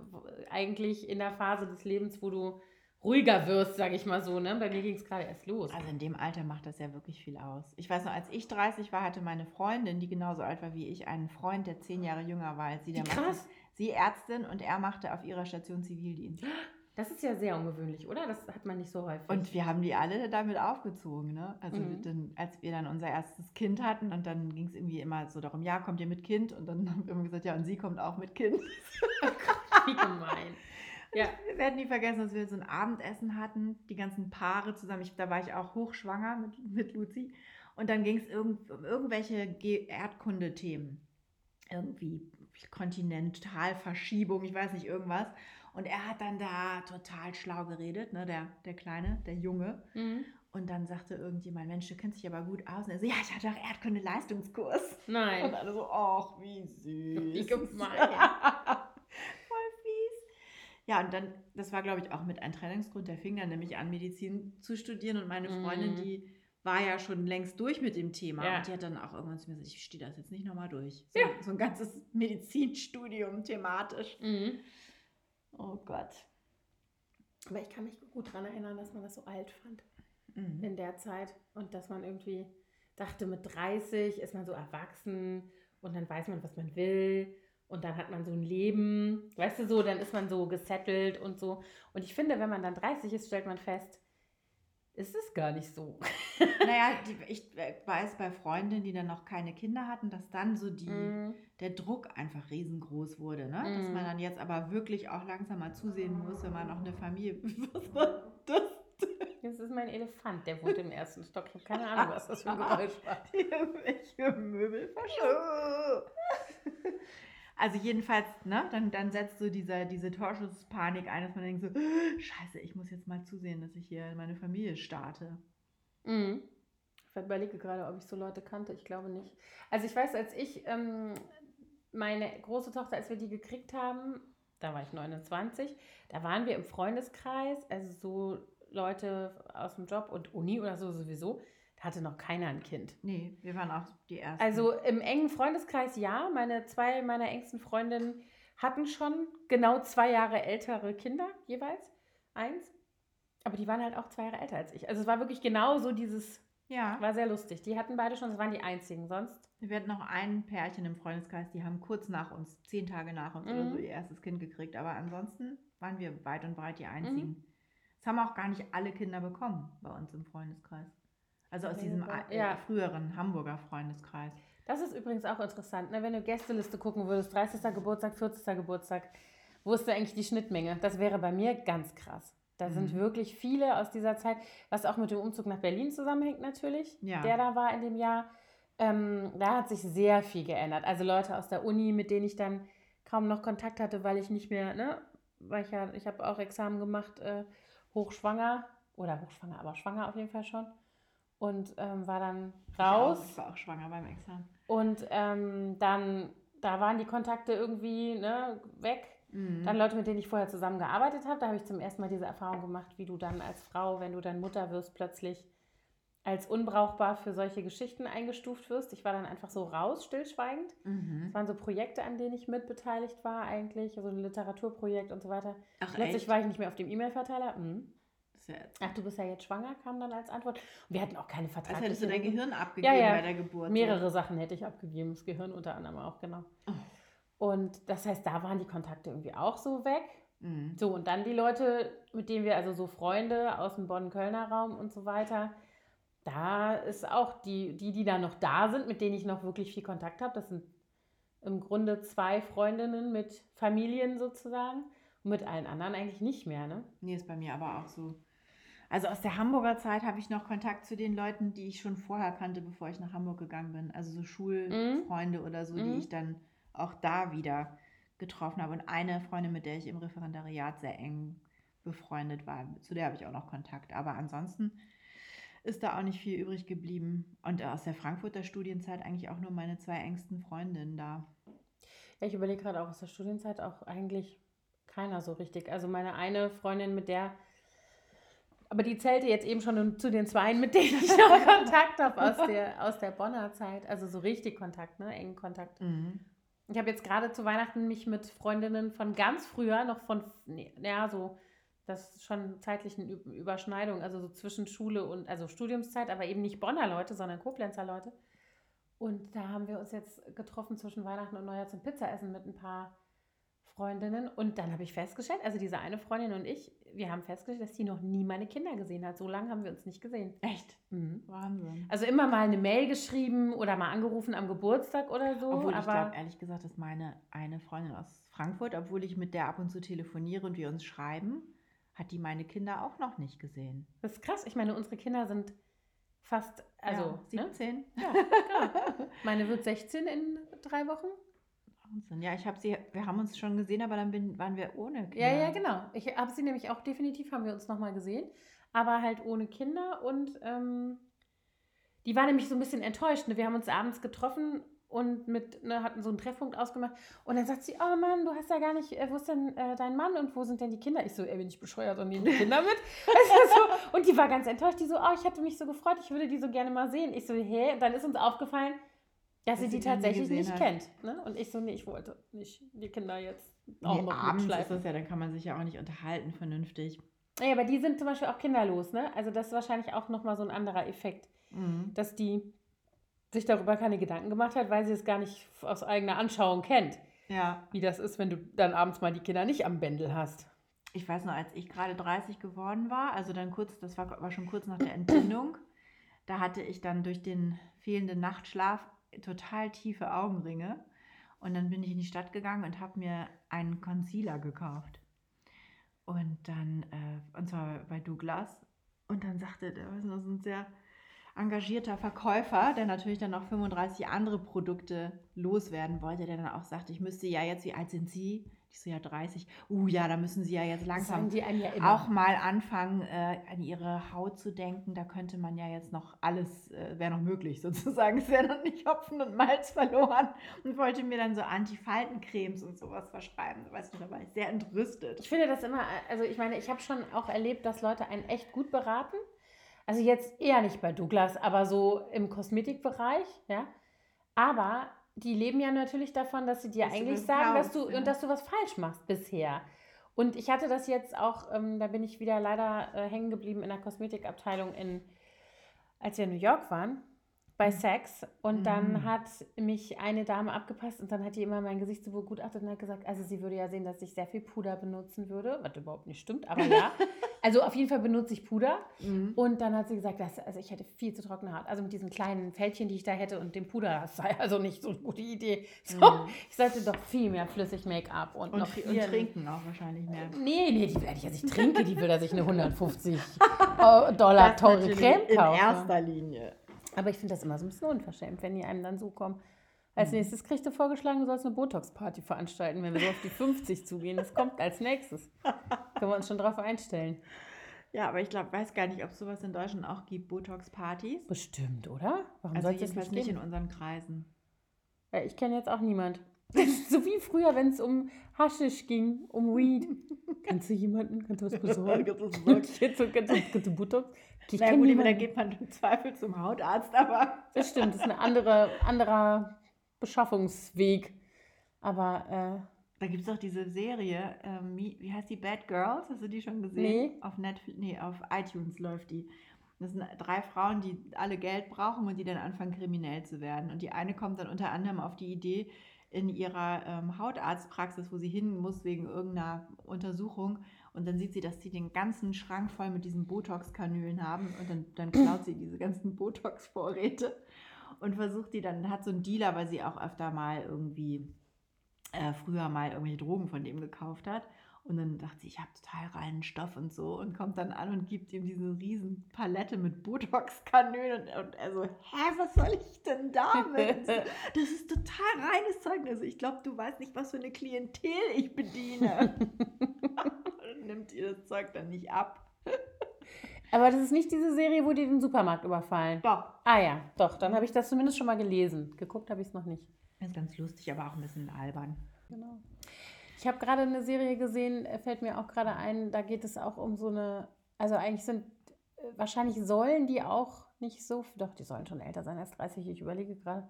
Speaker 1: eigentlich in der Phase des Lebens, wo du ruhiger wirst, sage ich mal so. Ne? Bei mir ging es gerade erst los.
Speaker 2: Also in dem Alter macht das ja wirklich viel aus. Ich weiß noch, als ich 30 war, hatte meine Freundin, die genauso alt war wie ich, einen Freund, der zehn Jahre jünger war als sie. Der
Speaker 1: krass.
Speaker 2: Sie Ärztin und er machte auf ihrer Station Zivildienst.
Speaker 1: Das ist ja sehr ungewöhnlich, oder? Das hat man nicht so häufig.
Speaker 2: Und wir haben die alle damit aufgezogen, ne? Also
Speaker 1: Mhm.
Speaker 2: dann, als wir dann unser erstes Kind hatten und dann ging es irgendwie immer so darum, ja, kommt ihr mit Kind? Und dann haben wir immer gesagt, ja, und sie kommt auch mit Kind. [laughs]
Speaker 1: Wie gemein. Ja.
Speaker 2: Wir werden nie vergessen, dass wir so ein Abendessen hatten, die ganzen Paare zusammen. Ich, da war ich auch hochschwanger mit, mit Luzi. Und dann ging es irgend, um irgendwelche Ge- Erdkundethemen. Irgendwie Kontinentalverschiebung, ich weiß nicht, irgendwas. Und er hat dann da total schlau geredet, ne, der, der Kleine, der Junge.
Speaker 1: Mhm.
Speaker 2: Und dann sagte irgendjemand, Mensch, du kennst dich aber gut aus. Und er so, ja, ich hatte auch Erdkunde-Leistungskurs. Und
Speaker 1: Nein.
Speaker 2: alle so, ach, wie süß.
Speaker 1: Wie gemein. [laughs]
Speaker 2: Voll fies. Ja, und dann, das war, glaube ich, auch mit ein Trennungsgrund. Der fing dann nämlich an, Medizin zu studieren. Und meine Freundin,
Speaker 1: Mhm.
Speaker 2: die war ja schon längst durch mit dem Thema.
Speaker 1: Ja.
Speaker 2: Und die hat dann auch irgendwann zu mir gesagt, ich stehe das jetzt nicht nochmal durch. So,
Speaker 1: Ja.
Speaker 2: so ein ganzes [laughs] Medizinstudium thematisch.
Speaker 1: Mhm.
Speaker 2: Oh Gott.
Speaker 1: Aber ich kann mich gut daran erinnern, dass man das so alt fand
Speaker 2: Mhm.
Speaker 1: in der Zeit und dass man irgendwie dachte, mit 30 ist man so erwachsen und dann weiß man, was man will und dann hat man so ein Leben, weißt du so, dann ist man so gesettelt und so. Und ich finde, wenn man dann 30 ist, stellt man fest, ist es gar nicht so.
Speaker 2: Naja, [laughs] die, ich äh, weiß bei Freundinnen, die dann noch keine Kinder hatten, dass dann so die,
Speaker 1: Mhm.
Speaker 2: der Druck einfach riesengroß wurde. Ne? Dass
Speaker 1: Mhm.
Speaker 2: man dann jetzt aber wirklich auch langsam mal zusehen muss, wenn man noch eine Familie. [laughs] Was war das? [laughs]
Speaker 1: Das ist mein Elefant, der wohnt im ersten Stock. Ich habe keine Ahnung, was das für ein Geräusch war.
Speaker 2: Irgendwelche Möbel verschoben. Also jedenfalls, ne, dann, dann setzt so dieser, diese Torschusspanik ein, dass man denkt so, scheiße, ich muss jetzt mal zusehen, dass ich hier meine Familie starte.
Speaker 1: Mhm. Ich überlege gerade, ob ich so Leute kannte. Ich glaube nicht. Also ich weiß, als ich ähm, meine große Tochter, als wir die gekriegt haben, da war ich 29, da waren wir im Freundeskreis, also so Leute aus dem Job und Uni oder so sowieso. Da hatte noch keiner ein Kind.
Speaker 2: Nee, wir waren auch die Ersten.
Speaker 1: Also im engen Freundeskreis ja. Meine zwei meiner engsten Freundinnen hatten schon genau zwei Jahre ältere Kinder jeweils. Eins. Aber die waren halt auch zwei Jahre älter als ich. Also es war wirklich genau so dieses,
Speaker 2: ja,
Speaker 1: war sehr lustig. Die hatten beide schon, das waren die einzigen. Sonst,
Speaker 2: wir hatten noch ein Pärchen im Freundeskreis, die haben kurz nach uns, zehn Tage nach uns oder
Speaker 1: Mhm.
Speaker 2: so, ihr erstes Kind gekriegt. Aber ansonsten waren wir weit und breit die
Speaker 1: Mhm.
Speaker 2: einzigen. Es haben auch gar nicht alle Kinder bekommen bei uns im Freundeskreis. Also aus diesem äh,
Speaker 1: ja.
Speaker 2: früheren Hamburger Freundeskreis.
Speaker 1: das ist übrigens auch interessant, ne? wenn du Gästeliste gucken würdest, 30. Geburtstag, 40. Geburtstag, wo ist da eigentlich die Schnittmenge? Das wäre bei mir ganz krass. Da sind
Speaker 2: Mhm.
Speaker 1: wirklich viele aus dieser Zeit, was auch mit dem Umzug nach Berlin zusammenhängt natürlich,
Speaker 2: Ja.
Speaker 1: der da war in dem Jahr. ähm, da hat sich sehr viel geändert. Also Leute aus der Uni, mit denen ich dann kaum noch Kontakt hatte, weil ich nicht mehr, ne, weil ich ja, ich habe auch Examen gemacht, äh, hochschwanger oder hochschwanger, aber schwanger auf jeden Fall schon. Und ähm, war dann raus.
Speaker 2: Ich, auch, ich war auch schwanger beim Examen.
Speaker 1: Und ähm, dann, da waren die Kontakte irgendwie ne, weg.
Speaker 2: Mhm.
Speaker 1: Dann Leute, mit denen ich vorher zusammengearbeitet habe, da habe ich zum ersten Mal diese Erfahrung gemacht, wie du dann als Frau, wenn du dann Mutter wirst, plötzlich als unbrauchbar für solche Geschichten eingestuft wirst. Ich war dann einfach so raus, stillschweigend.
Speaker 2: Mhm.
Speaker 1: Es waren so Projekte, an denen ich mitbeteiligt war eigentlich, so ein Literaturprojekt und so weiter.
Speaker 2: Ach,
Speaker 1: Plötzlich
Speaker 2: echt?
Speaker 1: war ich nicht mehr auf dem E-Mail-Verteiler. Mhm.
Speaker 2: Ist ja jetzt-
Speaker 1: Ach, du bist ja jetzt schwanger, kam dann als Antwort. Und wir hatten auch keine
Speaker 2: Als
Speaker 1: vertragliche...
Speaker 2: hättest du dein. Gehirn abgegeben
Speaker 1: Ja, ja.
Speaker 2: bei der Geburt.
Speaker 1: Mehrere Sachen hätte ich abgegeben, das Gehirn unter anderem auch, genau.
Speaker 2: Oh.
Speaker 1: Und das heißt, da waren die Kontakte irgendwie auch so weg.
Speaker 2: Mhm.
Speaker 1: So, und dann die Leute, mit denen wir, also so Freunde aus dem Bonn-Kölner Raum und so weiter, da ist auch die, die, die da noch da sind, mit denen ich noch wirklich viel Kontakt habe. Das sind im Grunde zwei Freundinnen mit Familien sozusagen. Und mit allen anderen eigentlich nicht mehr, ne?
Speaker 2: Nee, ist bei mir aber auch so. Also aus der Hamburger Zeit habe ich noch Kontakt zu den Leuten, die ich schon vorher kannte, bevor ich nach Hamburg gegangen bin. Also so Schulfreunde oder so, die
Speaker 1: Mhm.
Speaker 2: ich dann auch da wieder getroffen habe. Und eine Freundin, mit der ich im Referendariat sehr eng befreundet war, zu der habe ich auch noch Kontakt. Aber ansonsten ist da auch nicht viel übrig geblieben. Und aus der Frankfurter Studienzeit eigentlich auch nur meine zwei engsten Freundinnen da.
Speaker 1: Ja, ich überlege gerade auch aus der Studienzeit auch eigentlich keiner so richtig. Also meine eine Freundin, mit der, aber die zählte jetzt eben schon zu den Zweien, mit denen ich noch [laughs] Kontakt habe aus der, aus der Bonner Zeit. Also so richtig Kontakt, ne? Engen Kontakt. Ich habe jetzt gerade zu Weihnachten mich mit Freundinnen von ganz früher, noch von, nee, ja, so, das ist schon zeitlichen Ü- Überschneidung, also so zwischen Schule und, also Studiumszeit, aber eben nicht Bonner Leute, sondern Koblenzer Leute. Und da haben wir uns jetzt getroffen zwischen Weihnachten und Neujahr zum Pizzaessen mit ein paar Freundinnen. Und dann habe ich festgestellt, also diese eine Freundin und ich, wir haben festgestellt, dass die noch nie meine Kinder gesehen hat. So lange haben wir uns nicht gesehen.
Speaker 2: Echt?
Speaker 1: Mhm.
Speaker 2: Wahnsinn.
Speaker 1: Also immer mal eine Mail geschrieben oder mal angerufen am Geburtstag oder so.
Speaker 2: Obwohl ich
Speaker 1: aber
Speaker 2: glaube, ehrlich gesagt, dass meine eine Freundin aus Frankfurt, obwohl ich mit der ab und zu telefoniere und wir uns schreiben, hat die meine Kinder auch noch nicht gesehen.
Speaker 1: das ist krass. Ich meine, unsere Kinder sind fast, also,
Speaker 2: ja,
Speaker 1: ne?
Speaker 2: 17.
Speaker 1: Ja, klar. Meine wird 16 in drei Wochen.
Speaker 2: Wahnsinn. Ja, ich habe sie, wir haben uns schon gesehen, aber dann bin, waren wir ohne Kinder.
Speaker 1: Ja, ja, genau. Ich habe sie nämlich auch definitiv, haben wir uns nochmal gesehen, aber halt ohne Kinder und ähm, die war nämlich so ein bisschen enttäuscht. Ne? Wir haben uns abends getroffen und mit, ne, hatten so einen Treffpunkt ausgemacht und dann sagt sie, oh Mann, du hast ja gar nicht, äh, wo ist denn äh, dein Mann und wo sind denn die Kinder? Ich so, ey, bin ich bescheuert und nehme die Kinder mit? [laughs] [laughs] So. Und die war ganz enttäuscht, die so, oh, ich hätte mich so gefreut, ich würde die so gerne mal sehen. Ich so, hä? Und dann ist uns aufgefallen, dass,
Speaker 2: Dass
Speaker 1: sie die tatsächlich nicht
Speaker 2: hat.
Speaker 1: kennt. Ne? Und ich so, nee, ich wollte nicht die Kinder jetzt auch
Speaker 2: Nee,
Speaker 1: noch
Speaker 2: abends ist das ja, dann kann man sich ja auch nicht unterhalten vernünftig.
Speaker 1: Ja, aber die sind zum Beispiel auch kinderlos, ne? Also das ist wahrscheinlich auch nochmal so ein anderer Effekt,
Speaker 2: Mhm.
Speaker 1: dass die sich darüber keine Gedanken gemacht hat, weil sie es gar nicht aus eigener Anschauung kennt,
Speaker 2: Ja,
Speaker 1: wie das ist, wenn du dann abends mal die Kinder nicht am Bändel hast.
Speaker 2: ich weiß noch, als ich gerade 30 geworden war, also dann kurz, das war, war schon kurz nach der Entbindung, da hatte ich dann durch den fehlenden Nachtschlaf total tiefe Augenringe. Und dann bin ich in die Stadt gegangen und habe mir einen Concealer gekauft. Und dann, äh, und zwar bei Douglas. Und dann sagte der, was ist das, ein sehr engagierter Verkäufer, der natürlich dann noch 35 andere Produkte loswerden wollte, der dann auch sagte, ich müsste ja jetzt, wie alt sind Sie? Ich so, ja 30. Uh, ja, da müssen Sie ja jetzt langsam
Speaker 1: ja
Speaker 2: auch mal anfangen, äh, an ihre Haut zu denken. Da könnte man ja jetzt noch alles, äh, wäre noch möglich sozusagen. [laughs] Es wäre noch nicht Hopfen und Malz verloren. Und wollte mir dann so Antifaltencremes und sowas verschreiben. Weißt du, da war ich sehr entrüstet.
Speaker 1: Ich finde das immer, also ich meine, ich habe schon auch erlebt, dass Leute einen echt gut beraten. Also jetzt eher nicht bei Douglas, aber so im Kosmetikbereich, ja. Aber die leben ja natürlich davon, dass sie dir
Speaker 2: Dass
Speaker 1: eigentlich sagen, dass
Speaker 2: kaufst,
Speaker 1: du
Speaker 2: ja.
Speaker 1: und dass du was falsch machst bisher. Und ich hatte das jetzt auch, ähm, da bin ich wieder leider äh, hängen geblieben in der Kosmetikabteilung in, als wir in New York waren, bei Sex. Und dann
Speaker 2: Mhm.
Speaker 1: hat mich eine Dame abgepasst und dann hat die immer mein Gesicht so begutachtet und hat gesagt, also sie würde ja sehen, dass ich sehr viel Puder benutzen würde, was überhaupt nicht stimmt, aber ja. [laughs] also auf jeden Fall benutze ich Puder.
Speaker 2: Mhm.
Speaker 1: Und dann hat sie gesagt, dass, also ich hätte viel zu trockene Haut. Also mit diesen kleinen Fältchen, die ich da hätte und dem Puder, das sei also nicht so eine gute Idee. So,
Speaker 2: Mhm.
Speaker 1: Ich sollte doch viel mehr flüssig Make-up und,
Speaker 2: Und,
Speaker 1: noch viel
Speaker 2: und trinken auch wahrscheinlich mehr.
Speaker 1: Nee, nee, die werde ich jetzt nicht trinke, die will er sich eine [laughs] 150 Dollar
Speaker 2: Das
Speaker 1: teure Creme
Speaker 2: in
Speaker 1: kaufen.
Speaker 2: erster Linie.
Speaker 1: Aber ich finde das immer so ein bisschen unverschämt, wenn die einem dann so kommen. Als
Speaker 2: Mhm.
Speaker 1: nächstes kriegst du vorgeschlagen, du sollst eine Botox-Party veranstalten, wenn wir so auf die 50 zugehen. Das kommt als nächstes. [laughs] Können wir uns schon drauf einstellen.
Speaker 2: Ja, aber ich glaube, weiß gar nicht, ob es sowas in Deutschland auch gibt, Botox-Partys.
Speaker 1: Bestimmt, oder? Warum
Speaker 2: Also
Speaker 1: sollte es nicht
Speaker 2: nicht in unseren Kreisen.
Speaker 1: Ja, ich kenne jetzt auch niemand. So wie früher, wenn es um Haschisch ging, um Weed. [laughs] Kennst du jemanden? Kannst du was besorgen? [laughs]
Speaker 2: Kannst du was? [laughs]
Speaker 1: Jetzt so, kannst kannst du Botox? Ich
Speaker 2: Na gut, da geht man im Zweifel zum Hautarzt, aber
Speaker 1: Das stimmt, das ist ein andere, anderer Beschaffungsweg. Aber
Speaker 2: da gibt es auch diese Serie, ähm, wie wie heißt die, Bad Girls? Hast du die schon gesehen?
Speaker 1: Nee.
Speaker 2: Auf Netflix, nee, auf iTunes läuft die. Das sind drei Frauen, die alle Geld brauchen und die dann anfangen, kriminell zu werden. Und die eine kommt dann unter anderem auf die Idee, in ihrer ähm, Hautarztpraxis, wo sie hin muss wegen irgendeiner Untersuchung. Und dann sieht sie, dass sie den ganzen Schrank voll mit diesen Botox-Kanülen haben. Und dann, dann klaut sie diese ganzen Botox-Vorräte und versucht die dann, hat so einen Dealer, weil sie auch öfter mal irgendwie äh, früher mal irgendwelche Drogen von dem gekauft hat. Und dann dachte sie, ich habe total reinen Stoff und so und kommt dann an und gibt ihm diese riesen Palette mit Botox-Kanülen und, und er so, hä, was soll ich denn damit? [laughs] Das ist total reines Zeug. Also ich glaube, du weißt nicht, was für eine Klientel ich bediene. [laughs] und nimmt ihr das Zeug dann nicht ab.
Speaker 1: Aber das ist nicht diese Serie, wo die den Supermarkt überfallen.
Speaker 2: Doch.
Speaker 1: Ah ja, doch, dann habe ich das zumindest schon mal gelesen. Geguckt habe ich es noch nicht.
Speaker 2: Das ist ganz lustig, aber auch ein bisschen albern.
Speaker 1: Genau. Ich habe gerade eine Serie gesehen, äh, fällt mir auch gerade ein, da geht es auch um so eine, also eigentlich sind, äh, wahrscheinlich sollen die auch nicht so, doch, die sollen schon älter sein als 30, ich überlege gerade.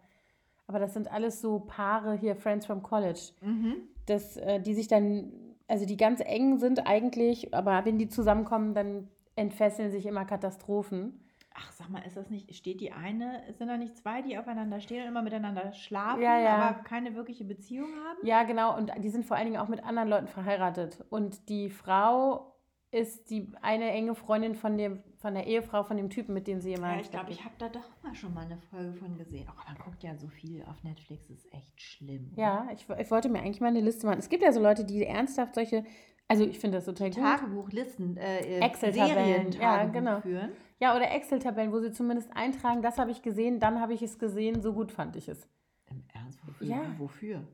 Speaker 1: Aber das sind alles so Paare hier, Friends from College,
Speaker 2: Mhm.
Speaker 1: das, äh, die sich dann, also die ganz eng sind eigentlich, aber wenn die zusammenkommen, dann entfesseln sich immer Katastrophen.
Speaker 2: Ach, sag mal, ist das nicht, steht die eine, sind da nicht zwei, die aufeinander stehen und immer miteinander schlafen,
Speaker 1: Ja, ja.
Speaker 2: aber keine wirkliche Beziehung haben?
Speaker 1: Ja, genau. Und die sind vor allen Dingen auch mit anderen Leuten verheiratet. Und die Frau ist die eine enge Freundin von, dem, von der Ehefrau von dem Typen, mit dem sie immer.
Speaker 2: Ja, ich glaube, ich habe da doch mal schon mal eine Folge von gesehen. Oh, man guckt ja so viel auf Netflix, ist echt schlimm.
Speaker 1: geht. Ja, ich, ich wollte mir eigentlich mal eine Liste machen. Es gibt ja so Leute, die ernsthaft solche. Also, ich finde das total gut.
Speaker 2: Tagebuchlisten, äh,
Speaker 1: Excel-Tabellen, ja,
Speaker 2: Serientagebuch
Speaker 1: genau.
Speaker 2: führen.
Speaker 1: Ja, oder Excel-Tabellen, wo sie zumindest eintragen, das habe ich gesehen, dann habe ich es gesehen, so gut fand ich es.
Speaker 2: Im Ernst, wofür?
Speaker 1: Ja.
Speaker 2: Wofür?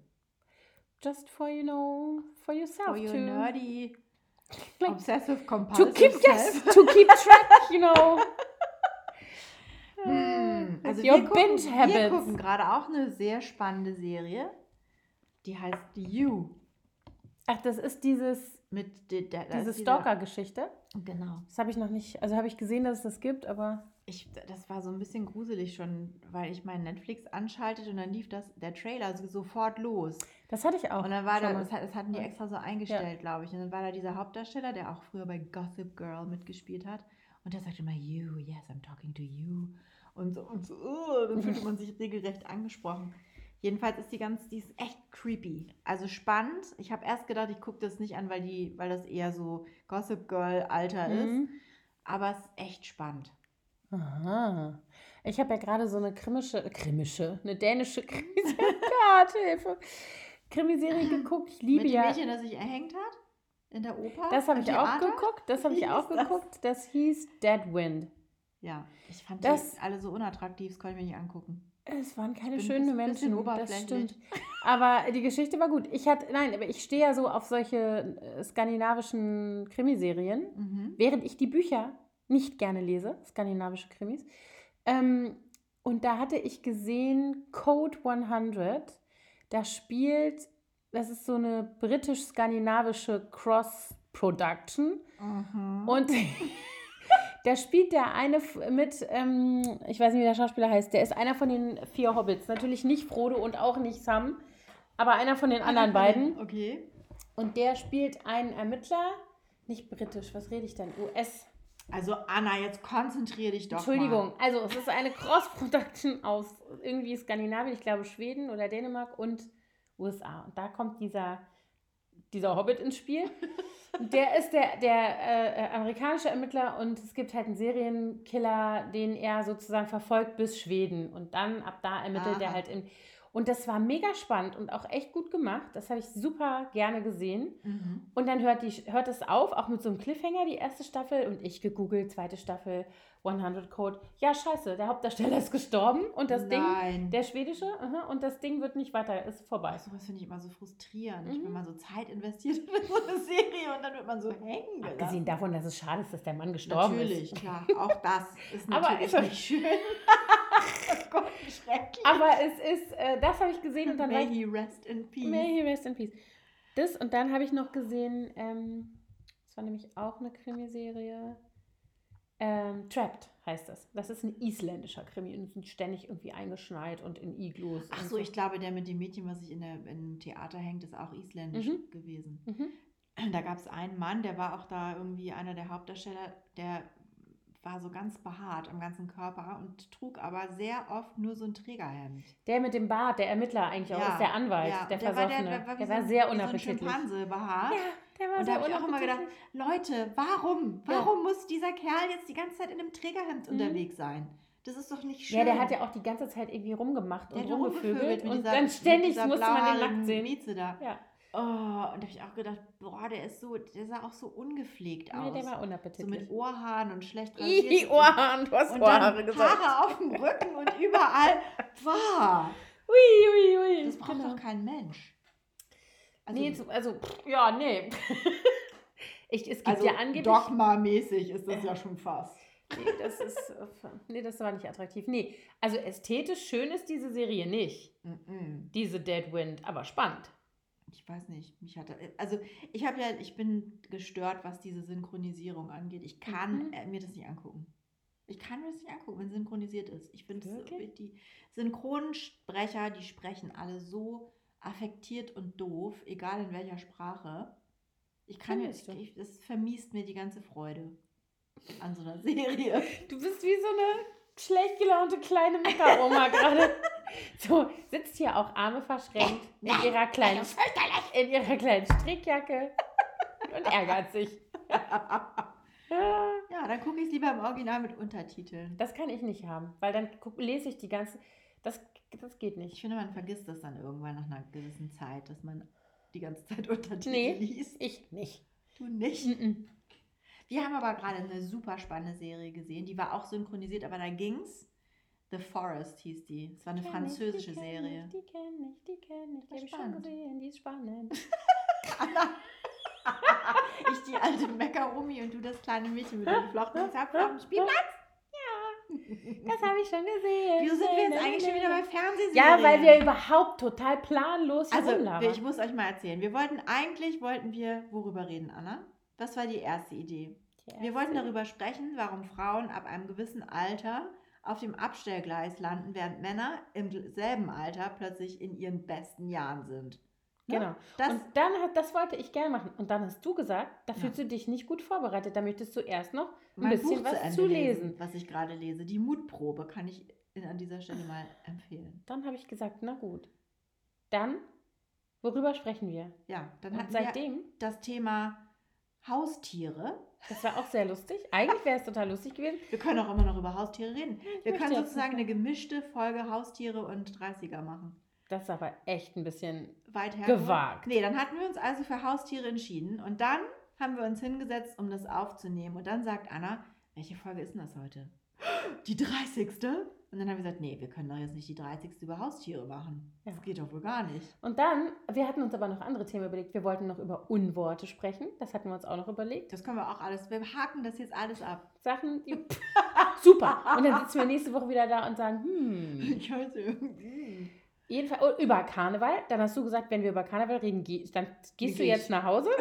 Speaker 1: Just for, you know, for yourself
Speaker 2: For your
Speaker 1: to,
Speaker 2: nerdy,
Speaker 1: Like,
Speaker 2: obsessive
Speaker 1: to
Speaker 2: compulsive
Speaker 1: keep,
Speaker 2: self.
Speaker 1: yes, to keep [laughs] track, you know.
Speaker 2: Hm, Also
Speaker 1: your
Speaker 2: wir gucken,
Speaker 1: binge
Speaker 2: wir
Speaker 1: habits.
Speaker 2: gucken gerade auch eine sehr spannende Serie. Die heißt You.
Speaker 1: Ach, das ist dieses,
Speaker 2: Mit de, de, da
Speaker 1: diese Stalker-Geschichte.
Speaker 2: Genau.
Speaker 1: Das habe ich noch nicht, also habe ich gesehen, dass es das gibt, aber
Speaker 2: Ich, das war so ein bisschen gruselig schon, weil ich meinen Netflix anschaltete und dann lief das, der Trailer so, sofort los.
Speaker 1: das hatte ich auch.
Speaker 2: Und dann war da, das, das hatten die
Speaker 1: Ja.
Speaker 2: extra so eingestellt, glaube ich. Und dann war da dieser Hauptdarsteller, der auch früher bei Gossip Girl mitgespielt hat. Und der sagte immer, you, yes, I'm talking to you. Und so, und so oh, dann fühlte [laughs] man sich regelrecht angesprochen. Jedenfalls ist die ganz, die ist echt creepy. Also spannend. Ich habe erst gedacht, ich gucke das nicht an, weil, die, weil das eher so Gossip Girl-Alter ist.
Speaker 1: Mhm.
Speaker 2: Aber es ist echt spannend.
Speaker 1: Aha. Ich habe ja gerade so eine krimische, krimische, eine dänische [laughs] Krimiserie. Krimiserie geguckt. Ich liebe
Speaker 2: Mit dem
Speaker 1: ja.
Speaker 2: Mädchen, das sich erhängt hat? In der Oper?
Speaker 1: Das habe ich auch geguckt. Das habe ich auch
Speaker 2: hieß das?
Speaker 1: geguckt. Das hieß Dead Wind.
Speaker 2: Ja, ich fand
Speaker 1: Das-
Speaker 2: die alle so unattraktiv, das konnte ich mir nicht angucken.
Speaker 1: Es waren keine schönen Menschen. Das stimmt. [laughs] Aber die Geschichte war gut. Ich hatte, nein, aber ich stehe ja so auf solche äh, skandinavischen Krimiserien.
Speaker 2: Mhm.
Speaker 1: während ich die Bücher nicht gerne lese, skandinavische Krimis. Ähm, und da hatte ich gesehen Code 100. Da spielt, das ist so eine britisch-skandinavische Cross-Production.
Speaker 2: Mhm.
Speaker 1: Und [laughs] da spielt der eine mit, ähm, ich weiß nicht, wie der Schauspieler heißt, der ist einer von den vier Hobbits. Natürlich nicht Frodo und auch nicht Sam, aber einer von den anderen beiden.
Speaker 2: Okay.
Speaker 1: Und der spielt einen Ermittler, nicht britisch, was rede ich denn? US.
Speaker 2: Also Anna, jetzt konzentriere dich doch
Speaker 1: Entschuldigung,
Speaker 2: Mal.
Speaker 1: also es ist eine Cross-Production aus irgendwie Skandinavien, ich glaube Schweden oder Dänemark und USA. Und da kommt dieser, dieser Hobbit ins Spiel. Der ist der, der äh, äh, amerikanische Ermittler und es gibt halt einen Serienkiller, den er sozusagen verfolgt bis Schweden. Und dann ab da ermittelt er
Speaker 2: Aha.
Speaker 1: halt in. Und das war mega spannend und auch echt gut gemacht. Das habe ich super gerne gesehen.
Speaker 2: Mhm.
Speaker 1: Und dann hört, die, hört es auf, auch mit so einem Cliffhanger, die erste Staffel. Und ich gegoogelt, zweite Staffel. 100 Code. Ja, scheiße, der Hauptdarsteller ist gestorben und das Ding,
Speaker 2: Nein.
Speaker 1: der schwedische, aha, und das Ding wird nicht weiter, ist vorbei.
Speaker 2: Sowas finde ich immer so frustrierend,
Speaker 1: Mhm.
Speaker 2: wenn man so Zeit investiert in [laughs] so eine Serie und dann wird man so hängen gelassen.
Speaker 1: Abgesehen davon, dass es schade ist, dass der Mann gestorben
Speaker 2: Natürlich,
Speaker 1: ist.
Speaker 2: klar. Auch das ist [laughs]
Speaker 1: Aber
Speaker 2: natürlich
Speaker 1: ist-
Speaker 2: nicht schön. [laughs] oh Gott, schrecklich.
Speaker 1: Aber es ist, äh, das habe ich gesehen und dann
Speaker 2: May he rest in peace.
Speaker 1: May he rest in peace. Das und dann habe ich noch gesehen, ähm, das war nämlich auch eine Krimiserie. Ähm, Trapped heißt das. Das ist ein isländischer Krimi und sind ständig irgendwie eingeschneit und in Iglus.
Speaker 2: Ach
Speaker 1: und
Speaker 2: so, ich glaube, der mit dem Mädchen, was sich in der, im Theater hängt, ist auch isländisch
Speaker 1: Mhm.
Speaker 2: gewesen.
Speaker 1: Mhm.
Speaker 2: Da gab es einen Mann, der war auch da irgendwie einer der Hauptdarsteller, der war so ganz behaart am ganzen Körper und trug aber sehr oft nur so ein Trägerhemd.
Speaker 1: Der mit dem Bart, der Ermittler eigentlich auch,
Speaker 2: Ja,
Speaker 1: ist der Anwalt,
Speaker 2: ja,
Speaker 1: der
Speaker 2: der war- der-
Speaker 1: Versoffene.
Speaker 2: der war
Speaker 1: Der
Speaker 2: so
Speaker 1: war sehr
Speaker 2: wie so ein
Speaker 1: unappetitlich.
Speaker 2: Schimpanse behaart.
Speaker 1: ja,
Speaker 2: Und da habe ich auch immer gedacht. Leute, warum?
Speaker 1: Ja.
Speaker 2: Warum muss dieser Kerl jetzt die ganze Zeit in einem Trägerhemd
Speaker 1: Mhm.
Speaker 2: unterwegs sein? Das ist doch nicht schön.
Speaker 1: Ja, der hat ja auch die ganze Zeit irgendwie rumgemacht und rumgevögelt und
Speaker 2: dieser-
Speaker 1: dann ständig musste man den nackt sehen.
Speaker 2: Mieze da.
Speaker 1: Ja,
Speaker 2: Oh, und da habe ich auch gedacht, boah, der ist so, der sah auch so ungepflegt
Speaker 1: nee,
Speaker 2: aus.
Speaker 1: der war
Speaker 2: so
Speaker 1: unappetitlich.
Speaker 2: mit Ohrhaaren und schlecht
Speaker 1: Ih, [laughs] Ohrhaaren, du hast
Speaker 2: und
Speaker 1: Ohrhaare
Speaker 2: dann
Speaker 1: gesagt.
Speaker 2: Haare auf dem Rücken und überall. Boah,
Speaker 1: Ui, ui, ui.
Speaker 2: das braucht
Speaker 1: Genau.
Speaker 2: doch kein Mensch. Also,
Speaker 1: nee, zu- also, pff, ja, nee. [laughs] ich, es gibt
Speaker 2: also
Speaker 1: ja angeblich.
Speaker 2: Dogma-mäßig ist das ja schon fast.
Speaker 1: Nee, das ist. äh, Nee, das war nicht attraktiv. Nee, also ästhetisch schön ist diese Serie nicht.
Speaker 2: Mm-mm.
Speaker 1: Diese Dead Wind, aber spannend.
Speaker 2: Ich weiß nicht, mich hatte, also ich habe ja, ich bin gestört, was diese Synchronisierung angeht. Ich kann
Speaker 1: Mhm.
Speaker 2: äh, mir das nicht angucken. Ich kann mir das nicht angucken, wenn synchronisiert ist. Ich finde, die Synchronsprecher, die sprechen alle so affektiert und doof, egal in welcher Sprache. Ich kann
Speaker 1: du?
Speaker 2: ich, das vermiest mir die ganze Freude an so einer Serie. [laughs]
Speaker 1: Du bist wie so eine schlecht gelaunte kleine Meckeroma [laughs] gerade. So, sitzt hier auch Arme verschränkt in ihrer kleinen, in ihrer kleinen Strickjacke und ärgert sich. [laughs] Ja.
Speaker 2: dann gucke ich es lieber im Original mit Untertiteln.
Speaker 1: Das kann ich nicht haben, weil dann guck, lese ich die ganze. Das, das geht
Speaker 2: Ich
Speaker 1: nicht.
Speaker 2: finde, man vergisst das dann irgendwann nach einer gewissen Zeit, dass man die ganze Zeit [laughs] Untertitel
Speaker 1: Nee.
Speaker 2: liest.
Speaker 1: Ich nicht.
Speaker 2: Du nicht.
Speaker 1: Mhm.
Speaker 2: Wir haben aber gerade eine super spannende Serie gesehen. Die war auch synchronisiert, aber da ging's. The Forest hieß die. Es war eine französische
Speaker 1: ich, die
Speaker 2: Serie.
Speaker 1: Ich, die kenne ich, die kenne ich. Die habe ich schon gesehen, die ist spannend.
Speaker 2: Anna. [laughs] [laughs] ich die alte Mecker-Omi und du das kleine Mädchen mit dem geflochtenen Zopf auf dem Spielplatz.
Speaker 1: Das habe ich schon gesehen.
Speaker 2: Wieso sind wir jetzt eigentlich schon wieder bei Fernsehserien?
Speaker 1: Ja, weil wir überhaupt total planlos
Speaker 2: Also,
Speaker 1: rumlabern.
Speaker 2: ich muss euch mal erzählen. Wir wollten eigentlich, wollten wir worüber reden, Anna? Das war die erste Idee. Wir wollten darüber sprechen, warum Frauen ab einem gewissen Alter auf dem Abstellgleis landen, während Männer im selben Alter plötzlich in ihren besten Jahren sind. Ne?
Speaker 1: Genau.
Speaker 2: Das,
Speaker 1: und dann hat, das wollte ich gerne machen. Und dann hast du gesagt, da
Speaker 2: Ja.
Speaker 1: fühlst du dich nicht gut vorbereitet. Da möchtest du erst noch ein
Speaker 2: mein
Speaker 1: bisschen
Speaker 2: Buch
Speaker 1: was
Speaker 2: zu Ende
Speaker 1: zu
Speaker 2: lesen, was ich gerade lese. Die Mutprobe kann ich an dieser Stelle mal empfehlen.
Speaker 1: Dann habe ich gesagt, na gut. Dann, worüber sprechen wir?
Speaker 2: Ja, dann hatten wir
Speaker 1: seitdem,
Speaker 2: das Thema Haustiere.
Speaker 1: das war auch sehr lustig. Eigentlich wäre es total lustig gewesen.
Speaker 2: Wir können auch immer noch über Haustiere reden. Wir können sozusagen eine gemischte Folge Haustiere und 30er machen.
Speaker 1: Das ist aber echt ein bisschen
Speaker 2: Weit her.
Speaker 1: gewagt.
Speaker 2: Nee, dann hatten wir uns also für Haustiere entschieden und dann haben wir uns hingesetzt, um das aufzunehmen. Und dann sagt Anna, welche Folge ist denn das heute? [gasps] Die 30. Und dann haben wir gesagt, nee, wir können doch jetzt nicht die 30. über Haustiere machen. Das
Speaker 1: Ja.
Speaker 2: geht doch wohl gar nicht.
Speaker 1: Und dann, wir hatten uns aber noch andere Themen überlegt. Wir wollten noch über Unworte sprechen. Das hatten wir uns auch noch überlegt.
Speaker 2: Das können wir auch alles, wir haken das jetzt alles ab.
Speaker 1: Sachen, die, [laughs] super. Und dann sitzen wir nächste Woche wieder da und sagen, hm,
Speaker 2: Ich weiß irgendwie.
Speaker 1: Jedenfalls oh, über Karneval. Dann hast du gesagt, wenn wir über Karneval reden, dann gehst du jetzt nach Hause. [laughs]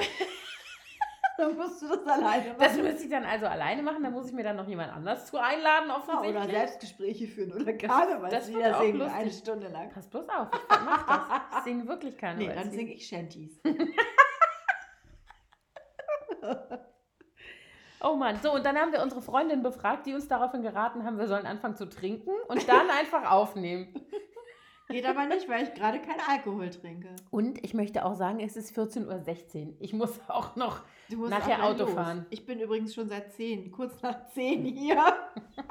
Speaker 2: Dann musst du das alleine machen.
Speaker 1: Das müsste ich dann also alleine machen. Dann muss ich mir dann noch jemand anders zu einladen, offensichtlich.
Speaker 2: oder Selbstgespräche führen oder
Speaker 1: das
Speaker 2: Karnevalslieder
Speaker 1: wird auch
Speaker 2: singen,
Speaker 1: lustig.
Speaker 2: eine Stunde lang.
Speaker 1: Pass bloß auf, ich mach das. Ich singe wirklich [laughs]
Speaker 2: Nee,
Speaker 1: Karneval.
Speaker 2: dann singe ich Shanties. [laughs]
Speaker 1: Oh Mann, so und dann haben wir unsere Freundin befragt, die uns daraufhin geraten haben, wir sollen anfangen zu trinken und dann einfach aufnehmen.
Speaker 2: Geht aber nicht, weil ich gerade keinen Alkohol trinke.
Speaker 1: Und ich möchte auch sagen, es ist 14.16 Uhr. Ich muss [laughs] auch noch. Nachher
Speaker 2: auch
Speaker 1: Auto
Speaker 2: los.
Speaker 1: fahren.
Speaker 2: Ich bin übrigens schon seit 10, kurz nach 10 hier. [laughs]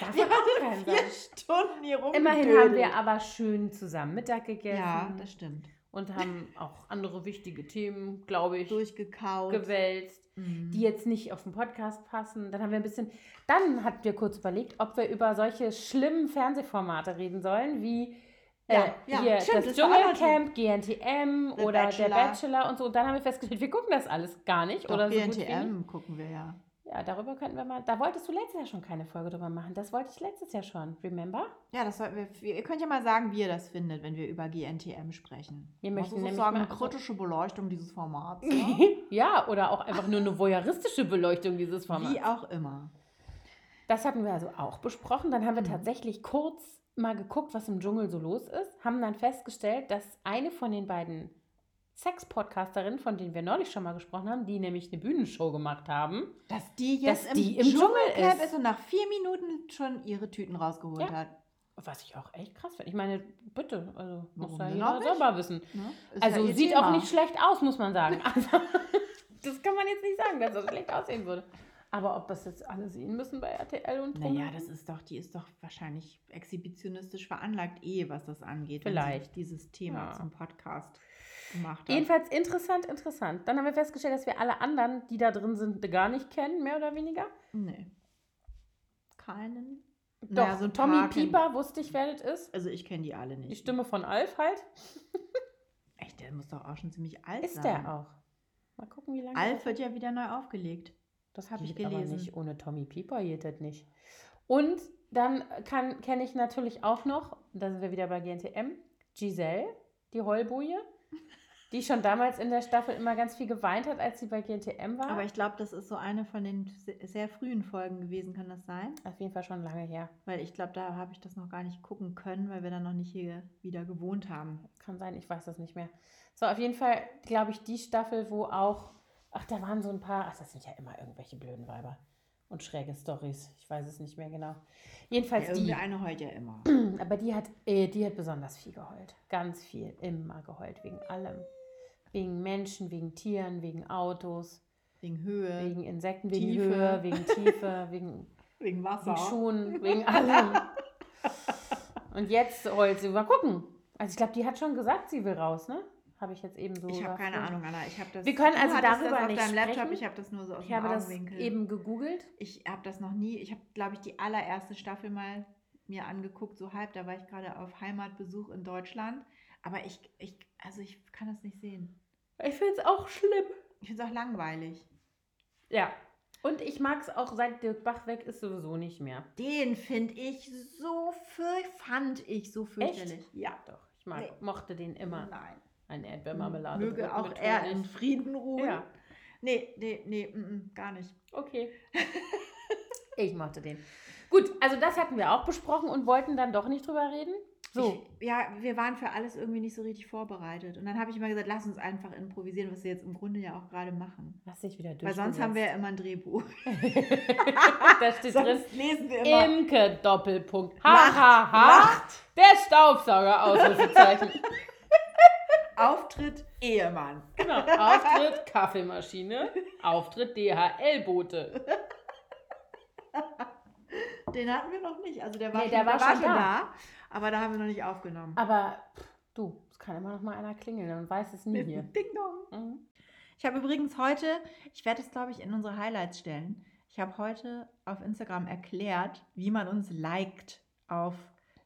Speaker 1: Darf
Speaker 2: Wir haben vier. Stunden hier rum.
Speaker 1: Immerhin haben wir aber schön zusammen Mittag gegessen.
Speaker 2: Ja, das stimmt.
Speaker 1: Und haben auch andere wichtige Themen, glaube ich,
Speaker 2: Durchgekaut.
Speaker 1: gewälzt,
Speaker 2: Mhm.
Speaker 1: die jetzt nicht auf den Podcast passen. Dann haben wir ein bisschen, dann hatten wir kurz überlegt, ob wir über solche schlimmen Fernsehformate reden sollen, wie
Speaker 2: Ja,
Speaker 1: äh,
Speaker 2: ja,
Speaker 1: hier
Speaker 2: stimmt,
Speaker 1: das
Speaker 2: das
Speaker 1: Dschungelcamp, GNTM
Speaker 2: The
Speaker 1: oder
Speaker 2: Bachelor.
Speaker 1: der Bachelor und so. Und dann haben wir festgestellt, wir gucken das alles gar nicht.
Speaker 2: Doch,
Speaker 1: oder so nicht.
Speaker 2: gucken wir ja.
Speaker 1: Ja, darüber könnten wir mal. Da wolltest du letztes Jahr schon keine Folge drüber machen. Das wollte ich letztes Jahr schon. Remember?
Speaker 2: Ja, das sollten wir, ihr könnt ja mal sagen, wie ihr das findet, wenn wir über GNTM sprechen.
Speaker 1: Wir möchten nämlich
Speaker 2: sozusagen eine kritische Beleuchtung dieses Formats. Ne? [laughs]
Speaker 1: ja, oder auch einfach nur eine voyeuristische Beleuchtung dieses Formats.
Speaker 2: Wie auch immer.
Speaker 1: Das hatten wir also auch besprochen. Dann haben wir
Speaker 2: Mhm.
Speaker 1: tatsächlich kurz mal geguckt, was im Dschungel so los ist. Haben dann festgestellt, dass eine von den beiden Sex-Podcasterinnen, von denen wir neulich schon mal gesprochen haben, die nämlich eine Bühnenshow gemacht haben,
Speaker 2: Dass die jetzt
Speaker 1: Dass die im Dschungel
Speaker 2: Dschungelcamp
Speaker 1: ist.
Speaker 2: ist. und nach vier Minuten schon ihre Tüten rausgeholt
Speaker 1: Ja.
Speaker 2: hat.
Speaker 1: was ich auch echt krass finde. Ich meine, bitte, also muss ja jeder selber wissen.
Speaker 2: Ne? Ist
Speaker 1: Also
Speaker 2: ja
Speaker 1: sieht
Speaker 2: Thema.
Speaker 1: auch nicht schlecht aus, muss man sagen. [laughs] Also, das kann man jetzt nicht sagen, dass das schlecht aussehen würde. Aber ob das jetzt alle sehen müssen bei RTL und?
Speaker 2: Naja, das ist doch, die ist doch wahrscheinlich exhibitionistisch veranlagt, eh, was das angeht.
Speaker 1: Vielleicht.
Speaker 2: dieses Thema
Speaker 1: Ja.
Speaker 2: zum Podcast gemacht hat.
Speaker 1: Jedenfalls interessant, interessant. Dann haben wir festgestellt, dass wir alle anderen, die da drin sind, gar nicht kennen, mehr oder weniger.
Speaker 2: Nee. Keinen?
Speaker 1: Doch,
Speaker 2: Naja, so
Speaker 1: Tommy
Speaker 2: kenn-
Speaker 1: Pieper wusste ich, wer das ist.
Speaker 2: Also ich kenne die alle nicht.
Speaker 1: Die Stimme von Alf halt. [laughs]
Speaker 2: Echt, der muss doch auch schon ziemlich alt
Speaker 1: Ist
Speaker 2: sein.
Speaker 1: der auch. Mal gucken, wie lange.
Speaker 2: Alf wird ja wieder neu aufgelegt.
Speaker 1: das habe ich
Speaker 2: aber
Speaker 1: gelesen.
Speaker 2: nicht.
Speaker 1: nicht. Ohne Tommy Pieper geht das nicht. Und dann kenne ich natürlich auch noch, da sind wir wieder bei GNTM, Giselle, die Heulboje, die schon damals in der Staffel immer ganz viel geweint hat, als sie bei GNTM war.
Speaker 2: Aber ich glaube, das ist so eine von den se- sehr frühen Folgen gewesen, kann das sein?
Speaker 1: Auf jeden Fall schon lange her.
Speaker 2: Weil ich glaube, da habe ich das noch gar nicht gucken können, weil wir dann noch nicht hier wieder gewohnt haben.
Speaker 1: Kann sein, ich weiß das nicht mehr. So, auf jeden Fall, glaube ich, die Staffel, wo auch, ach, da waren so ein paar, ach, das sind ja immer irgendwelche blöden Weiber und schräge Stories. Ich weiß es nicht mehr genau. Jedenfalls
Speaker 2: Ja,
Speaker 1: die,
Speaker 2: irgendeine heult ja immer.
Speaker 1: aber die hat, äh, die hat besonders viel geheult. Ganz viel, immer geheult, wegen allem. Wegen Menschen, wegen Tieren, wegen Autos,
Speaker 2: Wegen Höhe,
Speaker 1: wegen Insekten, wegen
Speaker 2: Tiefe.
Speaker 1: Höhe, wegen Tiefe, [laughs] wegen,
Speaker 2: wegen Wasser.
Speaker 1: wegen Schuhen, wegen allem. Und jetzt heult sie. Mal gucken. Also ich glaube, die hat schon gesagt, sie will raus, ne? Habe ich jetzt eben so.
Speaker 2: Ich habe keine. Ahnung, Anna. Ich habe das.
Speaker 1: Wir können also darüber
Speaker 2: das auf
Speaker 1: nicht
Speaker 2: deinem Laptop.
Speaker 1: sprechen.
Speaker 2: Ich habe das nur so aus
Speaker 1: Ich
Speaker 2: dem
Speaker 1: habe das
Speaker 2: Augenwinkel.
Speaker 1: eben gegoogelt.
Speaker 2: Ich habe das noch nie. Ich habe, glaube ich, die allererste Staffel mal mir angeguckt, so halb. Da war ich gerade auf Heimatbesuch in Deutschland. Aber ich, ich, also ich kann das nicht sehen.
Speaker 1: Ich finde es auch schlimm.
Speaker 2: Ich finde es auch langweilig.
Speaker 1: Ja. Und ich mag es auch, seit Dirk Bach weg ist, sowieso nicht mehr.
Speaker 2: Den finde ich so für, fand ich so fürchterlich. Ja.
Speaker 1: Doch, ich mag,
Speaker 2: Nee.
Speaker 1: mochte den immer.
Speaker 2: Nein.
Speaker 1: Ein Erdbeermarmelade.
Speaker 2: Möge auch er in Frieden ruhen.
Speaker 1: Ja,
Speaker 2: Nee, nee, nee, mm, mm, gar nicht.
Speaker 1: okay. [laughs] ich mochte den. Gut, also das hatten wir auch besprochen und wollten dann doch nicht drüber reden. So,
Speaker 2: Ich, ja, wir waren für alles irgendwie nicht so richtig vorbereitet. Und dann habe ich immer gesagt, lass uns einfach improvisieren, was wir jetzt im Grunde ja auch gerade machen.
Speaker 1: lass dich wieder durch.
Speaker 2: Weil sonst haben wir ja immer ein Drehbuch. [laughs]
Speaker 1: da steht drin,
Speaker 2: lesen wir immer.
Speaker 1: Imke Doppelpunkt. Ha,
Speaker 2: Macht,
Speaker 1: ha, ha.
Speaker 2: macht.
Speaker 1: Der Staubsauger, Ausrufezeichen. [laughs]
Speaker 2: Auftritt Ehemann.
Speaker 1: Genau. Auftritt Kaffeemaschine. Auftritt DHL-Bote.
Speaker 2: Den hatten wir noch nicht. Also der war,
Speaker 1: Nee,
Speaker 2: schon,
Speaker 1: der war schon da.
Speaker 2: Aber da haben wir noch nicht aufgenommen.
Speaker 1: Aber pff, du, es kann immer noch mal einer klingeln, man weiß es nie hier.
Speaker 2: Ding dong.
Speaker 1: Mhm.
Speaker 2: Ich habe übrigens heute, ich werde es glaube ich in unsere Highlights stellen. Ich habe heute auf Instagram erklärt, wie man uns liked auf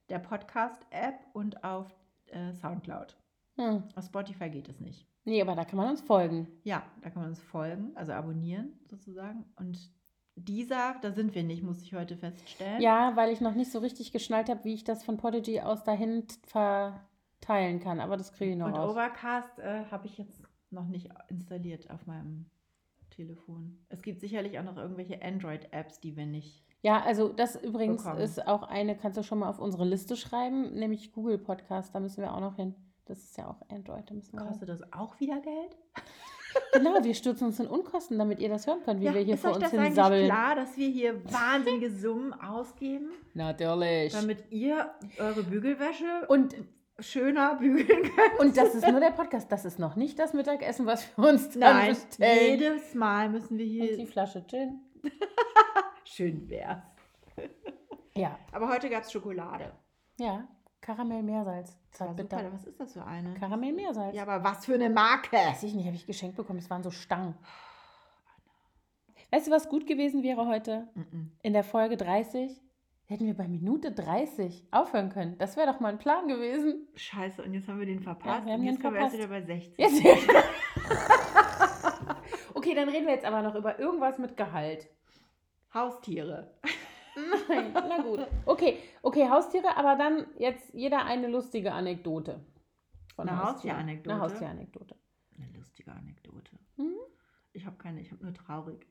Speaker 2: der Podcast-App und auf äh, Soundcloud.
Speaker 1: Hm.
Speaker 2: Auf Spotify geht es nicht.
Speaker 1: Nee, aber da kann man uns folgen.
Speaker 2: Ja, da kann man uns folgen, also abonnieren sozusagen. Und dieser, da sind wir nicht, muss ich heute feststellen.
Speaker 1: Ja, weil ich noch nicht so richtig geschnallt habe, wie ich das von Podigy aus dahin verteilen kann. Aber das kriege ich noch
Speaker 2: Und
Speaker 1: raus.
Speaker 2: Overcast äh, habe ich jetzt noch nicht installiert auf meinem Telefon. Es gibt sicherlich auch noch irgendwelche Android-Apps, die wir nicht.
Speaker 1: Ja, also das übrigens
Speaker 2: bekommen.
Speaker 1: ist auch eine, kannst du schon mal auf unsere Liste schreiben, nämlich Google Podcast, da müssen wir auch noch hin. Das ist ja auch Android, da müssen wir
Speaker 2: Kostet das auch wieder Geld?
Speaker 1: Genau, wir stürzen uns in Unkosten, damit ihr das hören könnt, wie wir hier
Speaker 2: ist
Speaker 1: vor uns hin
Speaker 2: eigentlich
Speaker 1: sabbeln.
Speaker 2: klar, dass wir hier [laughs] wahnsinnige Summen ausgeben,
Speaker 1: Natürlich.
Speaker 2: damit ihr eure Bügelwäsche
Speaker 1: Und,
Speaker 2: schöner bügeln könnt?
Speaker 1: und das ist nur der Podcast, das ist noch nicht das Mittagessen, was wir uns dann
Speaker 2: Nein,
Speaker 1: bestellen.
Speaker 2: jedes Mal müssen wir
Speaker 1: Und die
Speaker 2: hier.
Speaker 1: Flasche Gin. [laughs]
Speaker 2: Schön wär's.
Speaker 1: Ja,
Speaker 2: Aber heute gab es Schokolade.
Speaker 1: ja. Karamell-Meersalz. Zartbitter.
Speaker 2: Was ist das für eine?
Speaker 1: Karamell-Meersalz.
Speaker 2: Ja, aber was für eine Marke?
Speaker 1: Weiß ich nicht, habe ich geschenkt bekommen. Es waren so Stangen. Weißt du, was gut gewesen wäre heute? In der Folge 30 hätten wir bei Minute 30 aufhören können. Das wäre doch mal ein Plan gewesen.
Speaker 2: Scheiße, und jetzt haben wir den verpasst.
Speaker 1: Ja, wir haben
Speaker 2: und jetzt
Speaker 1: den
Speaker 2: kommen wir erst wieder bei 60.
Speaker 1: Jetzt. [laughs] okay, dann reden wir jetzt aber noch über irgendwas mit Gehalt.
Speaker 2: Haustiere.
Speaker 1: Nein, na gut. Okay, okay, Haustiere, aber dann jetzt jeder eine lustige Anekdote. Von
Speaker 2: Eine. Haustieranekdote?
Speaker 1: Eine Haustieranekdote.
Speaker 2: Eine lustige Anekdote.
Speaker 1: Hm?
Speaker 2: Ich habe keine, ich habe nur traurig.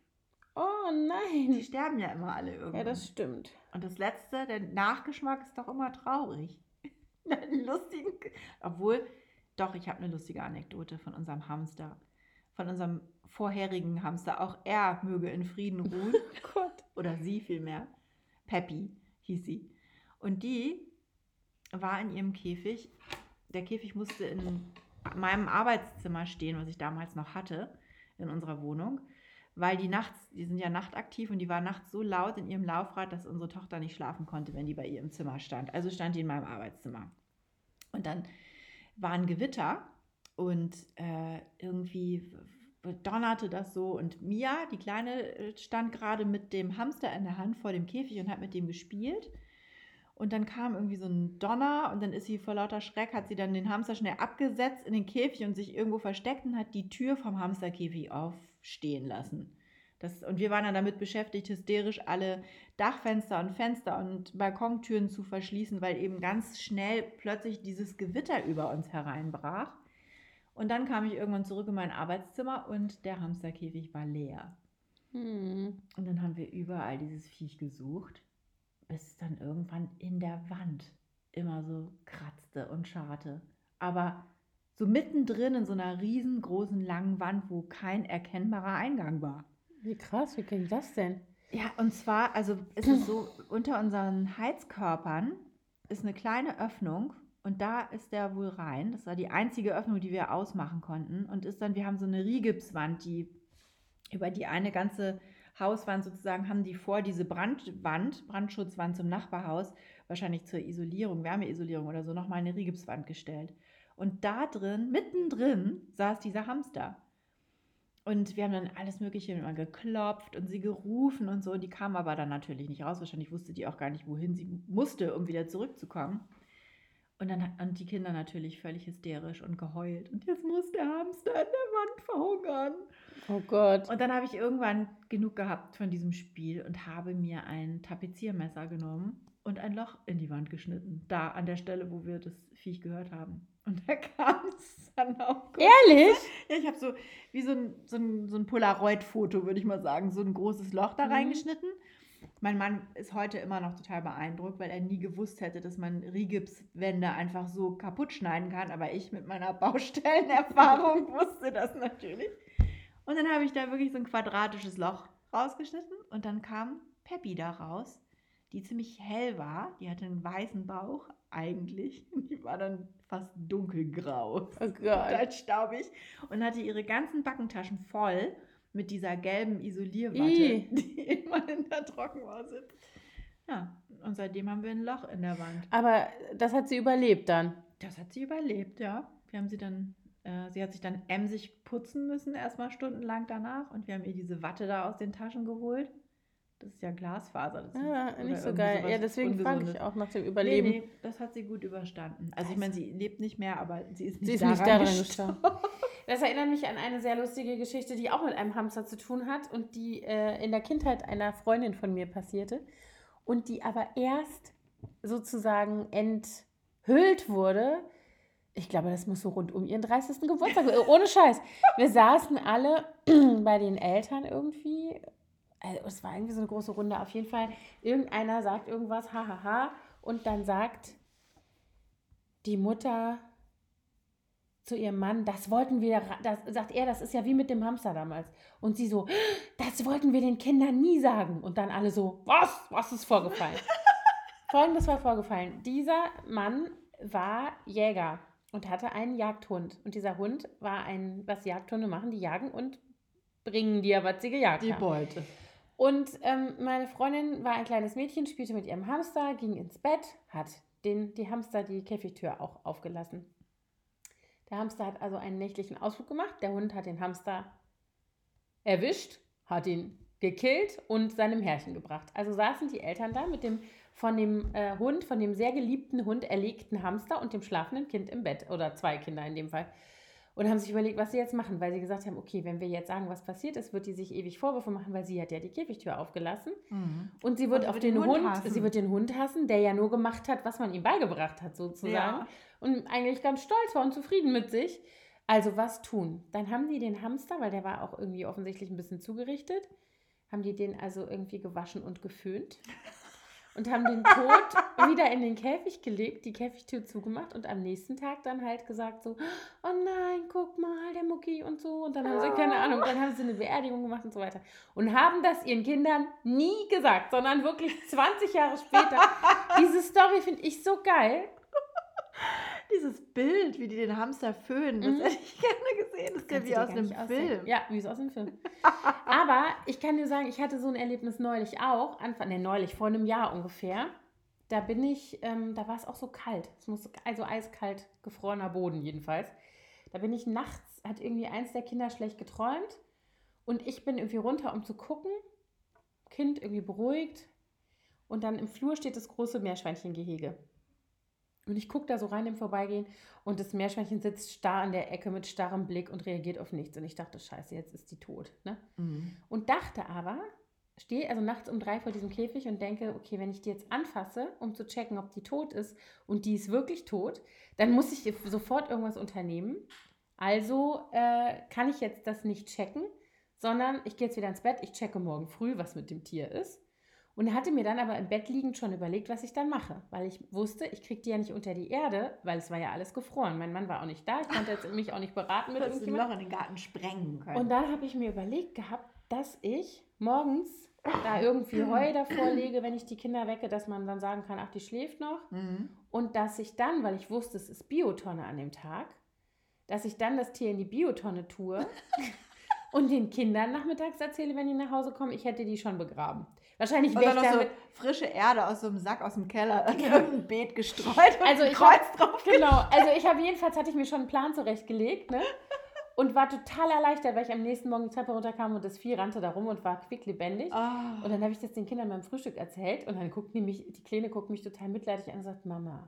Speaker 1: Oh
Speaker 2: Die
Speaker 1: nein.
Speaker 2: sterben ja immer alle irgendwann.
Speaker 1: Ja, das stimmt.
Speaker 2: Und das Letzte, der Nachgeschmack ist doch immer traurig. [laughs] Lustigen, obwohl, doch, ich habe eine lustige Anekdote von unserem Hamster. Von unserem vorherigen Hamster. Auch er möge in Frieden ruhen. [laughs]
Speaker 1: Oh Gott.
Speaker 2: Oder sie vielmehr. Peppy hieß sie. Und die war in ihrem Käfig. Der Käfig musste in meinem Arbeitszimmer stehen, was ich damals noch hatte, in unserer Wohnung. Weil die nachts, die sind ja nachtaktiv und die war nachts so laut in ihrem Laufrad, dass unsere Tochter nicht schlafen konnte, wenn die bei ihr im Zimmer stand. Also stand die in meinem Arbeitszimmer. Und dann war ein Gewitter und äh, irgendwie donnerte das so. Und Mia, die Kleine, stand gerade mit dem Hamster in der Hand vor dem Käfig und hat mit dem gespielt. Und dann kam irgendwie so ein Donner und dann ist sie vor lauter Schreck, hat sie dann den Hamster schnell abgesetzt in den Käfig und sich irgendwo versteckt und hat die Tür vom Hamsterkäfig aufstehen lassen. Das, und wir waren dann damit beschäftigt, hysterisch alle Dachfenster und Fenster und Balkontüren zu verschließen, weil eben ganz schnell plötzlich dieses Gewitter über uns hereinbrach. Und dann kam ich irgendwann zurück in mein Arbeitszimmer und der Hamsterkäfig war leer.
Speaker 1: Hm.
Speaker 2: Und dann haben wir überall dieses Viech gesucht, bis es dann irgendwann in der Wand immer so kratzte und scharte. Aber so mittendrin in so einer riesengroßen langen Wand, wo kein erkennbarer Eingang war.
Speaker 1: Wie krass, wie ging das denn?
Speaker 2: Ja, und zwar, also ist es so, unter unseren Heizkörpern ist eine kleine Öffnung und da ist der wohl rein. Das war die einzige Öffnung, die wir ausmachen konnten. Und ist dann, wir haben so eine Rigipswand, die über die eine ganze Hauswand sozusagen haben die vor diese Brandwand, Brandschutzwand zum Nachbarhaus, wahrscheinlich zur Isolierung, Wärmeisolierung oder so, nochmal eine Rigipswand gestellt. Und da drin, mittendrin, saß dieser Hamster. Und wir haben dann alles Mögliche immer geklopft und sie gerufen und so. Und die kam aber dann natürlich nicht raus. Wahrscheinlich wusste die auch gar nicht, wohin sie musste, um wieder zurückzukommen. Und dann und die Kinder natürlich völlig hysterisch und geheult. Und jetzt muss der Hamster in der Wand verhungern.
Speaker 1: Oh Gott.
Speaker 2: Und dann habe ich irgendwann genug gehabt von diesem Spiel und habe mir ein Tapeziermesser genommen und ein Loch in die Wand geschnitten. Da an der Stelle, wo wir das Viech gehört haben. Und da [laughs] kam es dann auch. kurz-
Speaker 1: Ehrlich?
Speaker 2: Ja, ich habe so wie so ein, so ein, so ein Polaroid-Foto, würde ich mal sagen, so ein großes Loch da
Speaker 1: Mhm.
Speaker 2: reingeschnitten. Mein Mann ist heute immer noch total beeindruckt, weil er nie gewusst hätte, dass man Rigipswände einfach so kaputt schneiden kann. Aber ich mit meiner [laughs] Baustellenerfahrung wusste das natürlich. Und dann habe ich da wirklich so ein quadratisches Loch rausgeschnitten und dann kam Peppi da raus, die ziemlich hell war. Die hatte einen weißen Bauch eigentlich. [laughs] Die war dann fast dunkelgrau.
Speaker 1: Oh Gott.
Speaker 2: Total staubig. Und hatte ihre ganzen Backentaschen voll mit dieser gelben Isolierwatte,
Speaker 1: Ih. [laughs]
Speaker 2: die immer in der Trockenmauer sitzt. Ja, und seitdem haben wir ein Loch in der Wand.
Speaker 1: Aber das hat sie überlebt dann.
Speaker 2: Das hat sie überlebt, ja. Wir haben sie dann, äh, sie hat sich dann emsig putzen müssen, erstmal stundenlang danach. Und wir haben ihr diese Watte da aus den Taschen geholt. Das ist ja Glasfaser. Das ist,
Speaker 1: Ja, nicht so geil. Ja, deswegen frage ich auch nach dem
Speaker 2: Nee,
Speaker 1: Überleben.
Speaker 2: nee, das hat sie gut überstanden. Also ich meine, sie lebt nicht mehr, aber sie ist nicht,
Speaker 1: Sie ist
Speaker 2: daran
Speaker 1: nicht daran
Speaker 2: gestorben.
Speaker 1: gestorben. Das erinnert mich an eine sehr lustige Geschichte, die auch mit einem Hamster zu tun hat und die äh, in der Kindheit einer Freundin von mir passierte und die aber erst sozusagen enthüllt wurde. Ich glaube, das muss so rund um ihren 30. Geburtstag. Ohne Scheiß. Wir saßen alle [clears throat] bei den Eltern irgendwie. Also es war irgendwie so eine große Runde. Auf jeden Fall, irgendeiner sagt irgendwas, hahaha. Und dann sagt die Mutter zu ihrem Mann, das wollten wir, das sagt er, das ist ja wie mit dem Hamster damals. Und sie so, das wollten wir den Kindern nie sagen. Und dann alle so, was? Was ist vorgefallen? [laughs] Folgendes war vorgefallen. Dieser Mann war Jäger und hatte einen Jagdhund. Und dieser Hund war ein, was Jagdhunde machen, die jagen und bringen dir, was sie gejagt
Speaker 2: Die
Speaker 1: haben.
Speaker 2: Beute.
Speaker 1: Und ähm, meine Freundin war ein kleines Mädchen, spielte mit ihrem Hamster, ging ins Bett, hat den, die Hamster die Käfigtür auch aufgelassen. Der Hamster hat also einen nächtlichen Ausflug gemacht. Der Hund hat den Hamster erwischt, hat ihn gekillt und seinem Herrchen gebracht. Also saßen die Eltern da mit dem von dem äh, Hund, von dem sehr geliebten Hund erlegten Hamster und dem schlafenden Kind im Bett oder zwei Kinder in dem Fall und haben sich überlegt, was sie jetzt machen, weil sie gesagt haben, okay, wenn wir jetzt sagen, was passiert ist, wird die sich ewig Vorwürfe machen, weil sie hat ja die Käfigtür aufgelassen mhm. und sie wird und auf den, den Hund, Hund sie wird den Hund hassen, der ja nur gemacht hat, was man ihm beigebracht hat sozusagen ja. und eigentlich ganz stolz war und zufrieden mit sich. Also was tun? Dann haben die den Hamster, weil der war auch irgendwie offensichtlich ein bisschen zugerichtet, haben die den also irgendwie gewaschen und geföhnt [laughs] und haben den Tod [laughs] wieder in den Käfig gelegt, die Käfigtür zugemacht und am nächsten Tag dann halt gesagt so, oh nein, guck mal, der Mucki und so. Und dann haben sie, keine Ahnung, dann haben sie eine Beerdigung gemacht und so weiter. Und haben das ihren Kindern nie gesagt, sondern wirklich 20 Jahre später. [laughs] Diese Story finde ich so geil
Speaker 2: dieses Bild, wie die den Hamster föhnen, das mhm. hätte ich [laughs] gerne gesehen. Das ist ja wie aus einem Film.
Speaker 1: Ja, wie aus einem Film. [laughs] Aber ich kann dir sagen, ich hatte so ein Erlebnis neulich auch, Anfang, ne, neulich, vor einem Jahr ungefähr. Da bin ich, ähm, da war es auch so kalt. Es muss also eiskalt, gefrorener Boden jedenfalls. Da bin ich nachts, hat irgendwie eins der Kinder schlecht geträumt und ich bin irgendwie runter, um zu gucken. Kind irgendwie beruhigt. Und dann im Flur steht das große Meerschweinchengehege. Und ich gucke da so rein im Vorbeigehen und das Meerschweinchen sitzt starr an der Ecke mit starrem Blick und reagiert auf nichts. Und ich dachte, scheiße, jetzt ist die tot. Ne? Mhm. Und dachte aber, stehe also nachts um drei vor diesem Käfig und denke, okay, wenn ich die jetzt anfasse, um zu checken, ob die tot ist und die ist wirklich tot, dann muss ich sofort irgendwas unternehmen. Also äh, kann ich jetzt das nicht checken, sondern ich gehe jetzt wieder ins Bett, ich checke morgen früh, was mit dem Tier ist. Und hatte mir dann aber im Bett liegend schon überlegt, was ich dann mache, weil ich wusste, ich kriege die ja nicht unter die Erde, weil es war ja alles gefroren. Mein Mann war auch nicht da, ich konnte jetzt mich auch nicht beraten mit
Speaker 2: Dass irgendjemand. Loch in den Garten sprengen können.
Speaker 1: Und dann habe ich mir überlegt gehabt, dass ich morgens da irgendwie Heu davor lege, wenn ich die Kinder wecke, dass man dann sagen kann, ach, die schläft noch. Mhm. Und dass ich dann, weil ich wusste, es ist Biotonne an dem Tag, dass ich dann das Tier in die Biotonne tue [laughs] und den Kindern nachmittags erzähle, wenn die nach Hause kommen, ich hätte die schon begraben. Wahrscheinlich
Speaker 2: wäre ich damit... so frische Erde aus so einem Sack aus dem Keller in irgendein Beet gestreut
Speaker 1: also und ein Kreuz hab, drauf. Genau, also ich habe jedenfalls, hatte ich mir schon einen Plan zurechtgelegt, ne? Und war total erleichtert, weil ich am nächsten Morgen die Treppe runterkam und das Vieh rannte da rum und war quicklebendig. Oh. Und dann habe ich das den Kindern beim Frühstück erzählt und dann guckt die mich, die Kleine guckt mich total mitleidig an und sagt, Mama,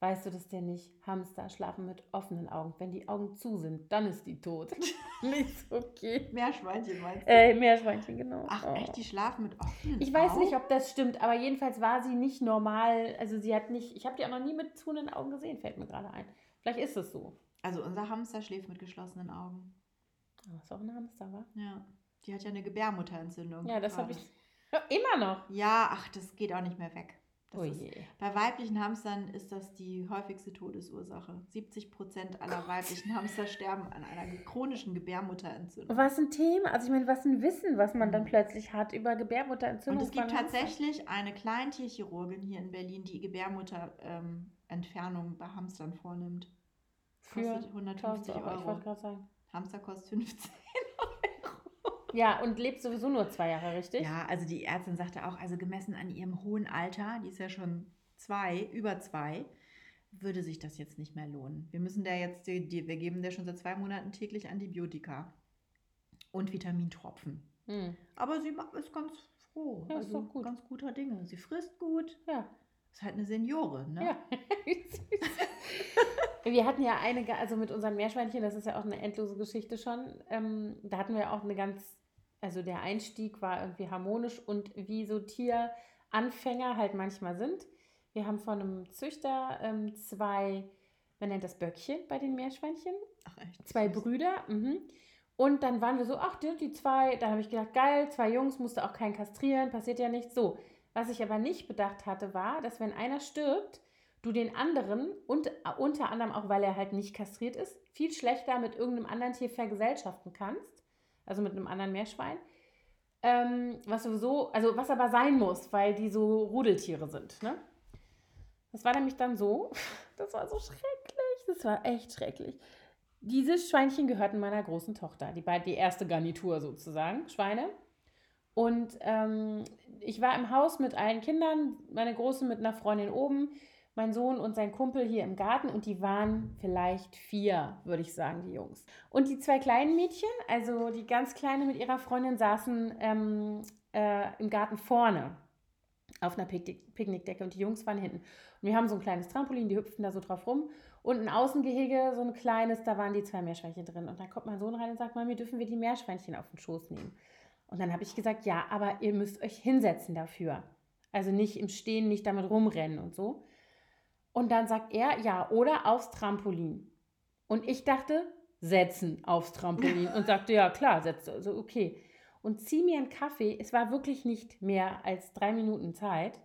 Speaker 1: Weißt du das denn nicht? Hamster schlafen mit offenen Augen. Wenn die Augen zu sind, dann ist die tot. [laughs]
Speaker 2: nicht okay. Meerschweinchen meinst
Speaker 1: du? Äh, Meerschweinchen, genau.
Speaker 2: Ach oh. echt, die schlafen mit offenen Augen?
Speaker 1: Ich weiß nicht, ob das stimmt, aber jedenfalls war sie nicht normal. Also sie hat nicht, ich habe die auch noch nie mit zuhenden Augen gesehen, fällt mir gerade ein. Vielleicht ist es so.
Speaker 2: Also unser Hamster schläft mit geschlossenen Augen.
Speaker 1: Oh, ist auch ein Hamster, wa?
Speaker 2: Ja. Die hat ja eine Gebärmutterentzündung.
Speaker 1: Ja, das habe ich [laughs] immer noch.
Speaker 2: Ja, ach, das geht auch nicht mehr weg. Oh ist, bei weiblichen Hamstern ist das die häufigste Todesursache. 70 Prozent aller weiblichen Hamster sterben an einer chronischen Gebärmutterentzündung.
Speaker 1: Was ein Thema, also ich meine, was ein Wissen, was man dann mhm. plötzlich hat über Gebärmutterentzündung.
Speaker 2: Und es gibt tatsächlich eine Kleintierchirurgin hier in Berlin, die Gebärmutterentfernung ähm, bei Hamstern vornimmt.
Speaker 1: Für kostet 150 Euro.
Speaker 2: Hamster kostet 15.
Speaker 1: Ja, und lebt sowieso nur zwei Jahre, richtig?
Speaker 2: Ja, also die Ärztin sagte auch, also gemessen an ihrem hohen Alter, die ist ja schon zwei, über zwei, würde sich das jetzt nicht mehr lohnen. Wir müssen der jetzt, die, wir geben der schon seit zwei Monaten täglich Antibiotika und Vitamintropfen. Hm. Aber sie ist ganz froh. Ja, also ist gut. ganz guter Dinge. Sie frisst gut.
Speaker 1: Ja.
Speaker 2: Ist halt eine Seniore, ne? Ja. [laughs]
Speaker 1: wir hatten ja einige, also mit unseren Meerschweinchen, das ist ja auch eine endlose Geschichte schon. Ähm, da hatten wir auch eine ganz also der Einstieg war irgendwie harmonisch und wie so Tieranfänger halt manchmal sind. Wir haben von einem Züchter ähm, zwei, man nennt das Böckchen bei den Meerschweinchen. Ach echt? Zwei Brüder. Mhm. Und dann waren wir so, ach, die, die zwei, da habe ich gedacht, geil, zwei Jungs, musste auch keinen kastrieren, passiert ja nichts. So, was ich aber nicht bedacht hatte, war, dass wenn einer stirbt, du den anderen und unter anderem auch, weil er halt nicht kastriert ist, viel schlechter mit irgendeinem anderen Tier vergesellschaften kannst also mit einem anderen Meerschwein. Ähm, was sowieso, also was aber sein muss, weil die so Rudeltiere sind. Ne? Das war nämlich dann so, [laughs] das war so schrecklich, das war echt schrecklich. Diese Schweinchen gehörten meiner großen Tochter, die, die erste Garnitur sozusagen, Schweine. Und ähm, ich war im Haus mit allen Kindern, meine Große mit einer Freundin oben, mein Sohn und sein Kumpel hier im Garten und die waren vielleicht vier, würde ich sagen, die Jungs. Und die zwei kleinen Mädchen, also die ganz kleine mit ihrer Freundin, saßen ähm, äh, im Garten vorne auf einer Picknick Picknickdecke und die Jungs waren hinten. Und wir haben so ein kleines Trampolin, die hüpften da so drauf rum. Und ein Außengehege, so ein kleines, da waren die zwei Meerschweinchen drin. Und dann kommt mein Sohn rein und sagt, Mami, dürfen wir die Meerschweinchen auf den Schoß nehmen? Und dann habe ich gesagt, ja, aber ihr müsst euch hinsetzen dafür. Also nicht im Stehen, nicht damit rumrennen und so. Und dann sagt er, ja, oder aufs Trampolin. Und ich dachte, setzen aufs Trampolin. Und sagte, ja, klar, setze. Also okay. Und zieh mir einen Kaffee. Es war wirklich nicht mehr als drei Minuten Zeit,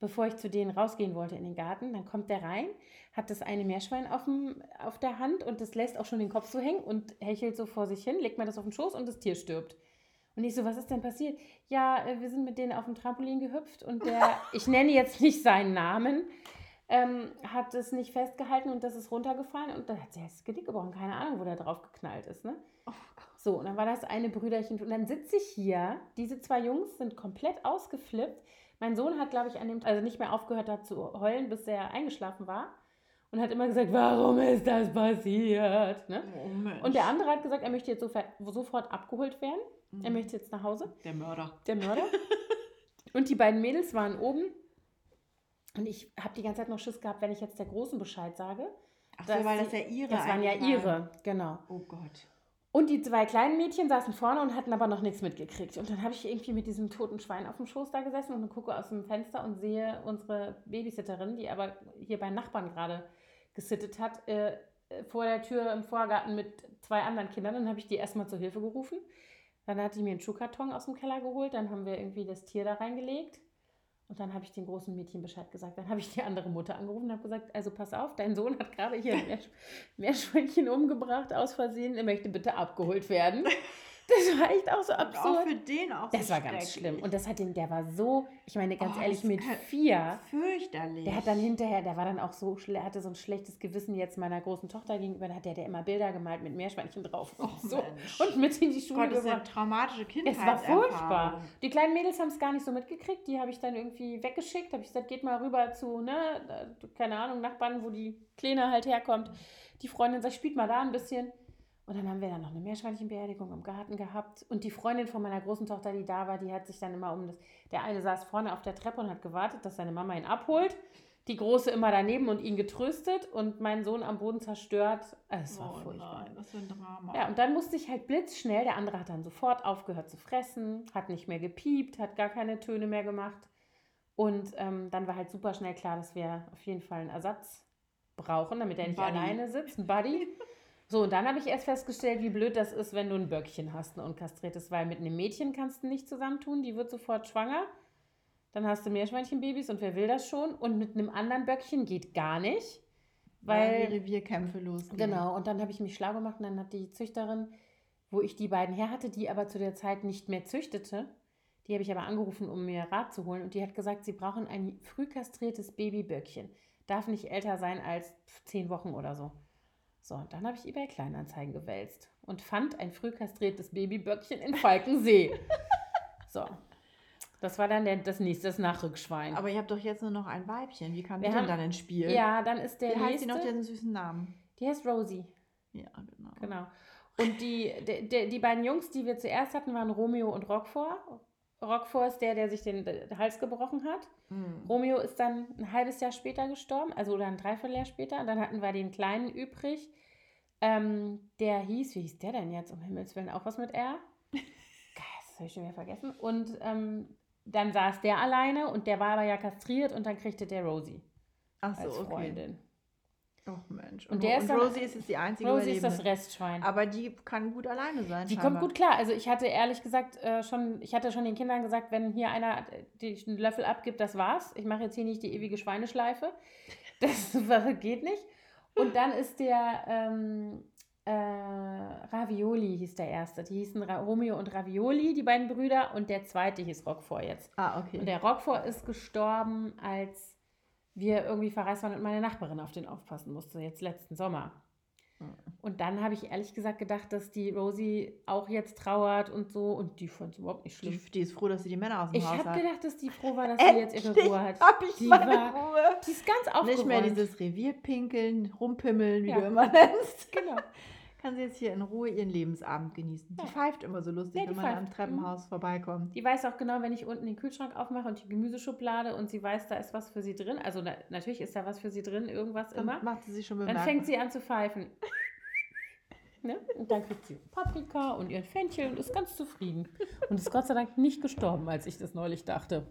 Speaker 1: bevor ich zu denen rausgehen wollte in den Garten. Dann kommt der rein, hat das eine Meerschwein auf, dem, auf der Hand und das lässt auch schon den Kopf so hängen und hechelt so vor sich hin, legt mir das auf den Schoß und das Tier stirbt. Und ich so, was ist denn passiert? Ja, äh, wir sind mit denen auf dem Trampolin gehüpft und der, [laughs] ich nenne jetzt nicht seinen Namen, ähm, hat es nicht festgehalten und das ist runtergefallen und da hat sie das Genick gebrochen. Keine Ahnung, wo der drauf geknallt ist. Ne? Oh so, und dann war das eine Brüderchen und dann sitze ich hier. Diese zwei Jungs sind komplett ausgeflippt. Mein Sohn hat, glaube ich, an dem also nicht mehr aufgehört hat zu heulen, bis er eingeschlafen war und hat immer gesagt, warum ist das passiert? Ne? Oh und der andere hat gesagt, er möchte jetzt sofort abgeholt werden. Mhm. Er möchte jetzt nach Hause.
Speaker 2: Der Mörder.
Speaker 1: Der Mörder. [laughs] und die beiden Mädels waren oben. Und ich habe die ganze Zeit noch Schiss gehabt, wenn ich jetzt der Großen Bescheid sage.
Speaker 2: Ach so, weil das ja ihre
Speaker 1: Das waren ja ihre, genau.
Speaker 2: Oh Gott.
Speaker 1: Und die zwei kleinen Mädchen saßen vorne und hatten aber noch nichts mitgekriegt. Und dann habe ich irgendwie mit diesem toten Schwein auf dem Schoß da gesessen und gucke aus dem Fenster und sehe unsere Babysitterin, die aber hier bei Nachbarn gerade gesittet hat, äh, vor der Tür im Vorgarten mit zwei anderen Kindern. Dann habe ich die erstmal zur Hilfe gerufen. Dann hat die mir einen Schuhkarton aus dem Keller geholt. Dann haben wir irgendwie das Tier da reingelegt. Und dann habe ich den großen Mädchen Bescheid gesagt. Dann habe ich die andere Mutter angerufen und habe gesagt, also pass auf, dein Sohn hat gerade hier ein [laughs] Meerschweinchen umgebracht aus Versehen. Er möchte bitte abgeholt werden. [laughs] [laughs] Das war echt auch so absurd. Und
Speaker 2: auch für den auch
Speaker 1: Das
Speaker 2: so
Speaker 1: war ganz schlimm. Und das hat den, der war so, ich meine ganz oh, ehrlich, mit vier.
Speaker 2: Fürchterlich.
Speaker 1: Der hat dann hinterher, der war dann auch so, hatte so ein schlechtes Gewissen jetzt meiner großen Tochter gegenüber. Da hat der, der immer Bilder gemalt mit Meerschweinchen drauf und oh, so. Mensch. Und mit in die Schule
Speaker 2: Gott, das ist traumatische Kindheit.
Speaker 1: Es war furchtbar. Die kleinen Mädels haben es gar nicht so mitgekriegt. Die habe ich dann irgendwie weggeschickt. Habe ich gesagt, geht mal rüber zu, ne, keine Ahnung, Nachbarn, wo die Kleine halt herkommt. Die Freundin sagt, spielt mal da ein bisschen. Und dann haben wir dann noch eine Meerschweinchenbeerdigung im Garten gehabt. Und die Freundin von meiner großen Tochter, die da war, die hat sich dann immer um das. Der eine saß vorne auf der Treppe und hat gewartet, dass seine Mama ihn abholt. Die Große immer daneben und ihn getröstet und mein Sohn am Boden zerstört. Es war oh furchtbar. Nein,
Speaker 2: was für ein Drama.
Speaker 1: Ja, und dann musste ich halt blitzschnell. Der andere hat dann sofort aufgehört zu fressen, hat nicht mehr gepiept, hat gar keine Töne mehr gemacht. Und ähm, dann war halt super schnell klar, dass wir auf jeden Fall einen Ersatz brauchen, damit er nicht Buddy. alleine sitzt, ein Buddy. [laughs] So, und dann habe ich erst festgestellt, wie blöd das ist, wenn du ein Böckchen hast, ein unkastriertes, weil mit einem Mädchen kannst du nicht zusammentun, die wird sofort schwanger. Dann hast du Meerschweinchenbabys und wer will das schon? Und mit einem anderen Böckchen geht gar nicht. Weil
Speaker 2: ja, die Revierkämpfe losgehen.
Speaker 1: Genau, und dann habe ich mich schlau gemacht und dann hat die Züchterin, wo ich die beiden her hatte, die aber zu der Zeit nicht mehr züchtete, die habe ich aber angerufen, um mir Rat zu holen. Und die hat gesagt, sie brauchen ein früh kastriertes Babyböckchen. Darf nicht älter sein als zehn Wochen oder so. So, und dann habe ich eBay Kleinanzeigen gewälzt und fand ein früh kastriertes Babyböckchen in Falkensee. [laughs] so. Das war dann der, das nächste das Nachrückschwein.
Speaker 2: Aber ihr habt doch jetzt nur noch ein Weibchen. Wie kam die denn dann ins Spiel?
Speaker 1: Ja, dann ist der
Speaker 2: Wie
Speaker 1: nächste...
Speaker 2: heißt sie noch den süßen Namen?
Speaker 1: Die heißt Rosie.
Speaker 2: Ja, genau.
Speaker 1: Genau. Und die, die, die, die beiden Jungs, die wir zuerst hatten, waren Romeo und Rockfort. Rockfort ist der, der sich den, den Hals gebrochen hat. Mhm. Romeo ist dann ein halbes Jahr später gestorben, also oder ein Dreivierteljahr später. Und dann hatten wir den Kleinen übrig. Ähm, der hieß, wie hieß der denn jetzt? Um Himmels Willen, auch was mit R? [laughs] das habe ich schon wieder vergessen. Und ähm, dann saß der alleine und der war aber ja kastriert und dann kriegte der Rosie.
Speaker 2: Ach so,
Speaker 1: als Freundin.
Speaker 2: Okay. Oh Mensch.
Speaker 1: Und, und, der
Speaker 2: und
Speaker 1: ist
Speaker 2: Rosie ist jetzt die einzige
Speaker 1: Rosie ist das Restschwein.
Speaker 2: Aber die kann gut alleine sein.
Speaker 1: Die
Speaker 2: scheinbar.
Speaker 1: kommt gut klar. Also ich hatte ehrlich gesagt äh, schon, ich hatte schon den Kindern gesagt, wenn hier einer den Löffel abgibt, das war's. Ich mache jetzt hier nicht die ewige Schweineschleife. [laughs] Das geht nicht. Und dann ist der ähm, äh, Ravioli hieß der erste. Die hießen Ra Romeo und Ravioli, die beiden Brüder. Und der zweite hieß Rockfort jetzt.
Speaker 2: Ah, okay.
Speaker 1: Und der Rockfort ist gestorben, als wir irgendwie verreist waren und meine Nachbarin auf den aufpassen musste, jetzt letzten Sommer. Und dann habe ich ehrlich gesagt gedacht, dass die Rosie auch jetzt trauert und so. Und die fand es überhaupt nicht schlimm.
Speaker 2: Die, die ist froh, dass sie die Männer aus dem
Speaker 1: Ich
Speaker 2: Haus
Speaker 1: habe
Speaker 2: hat.
Speaker 1: gedacht, dass die froh war, dass sie jetzt ihre Ruhe hat.
Speaker 2: hab ich
Speaker 1: Die
Speaker 2: meine
Speaker 1: war-
Speaker 2: Ruhe.
Speaker 1: Die ist ganz aufgeräumt.
Speaker 2: Nicht mehr dieses Revierpinkeln, rumpimmeln, wie
Speaker 1: Ja.
Speaker 2: du immer nennst.
Speaker 1: Genau. [laughs]
Speaker 2: Kann sie jetzt hier in Ruhe ihren Lebensabend genießen. Die
Speaker 1: Ja.
Speaker 2: pfeift immer so lustig,
Speaker 1: Ja,
Speaker 2: wenn man am. Treppenhaus vorbeikommt.
Speaker 1: Die weiß auch genau, wenn ich unten den Kühlschrank aufmache und die Gemüseschublade und sie weiß, da ist was für sie drin. Also na, natürlich ist da was für sie drin, irgendwas
Speaker 2: Dann
Speaker 1: immer.
Speaker 2: macht sie sich schon
Speaker 1: Dann
Speaker 2: bemerkbar.
Speaker 1: fängt sie an zu pfeifen. Ne? Und dann kriegt sie Paprika und ihren Fenchel und ist ganz zufrieden. Und ist Gott sei Dank nicht gestorben, als ich das neulich dachte.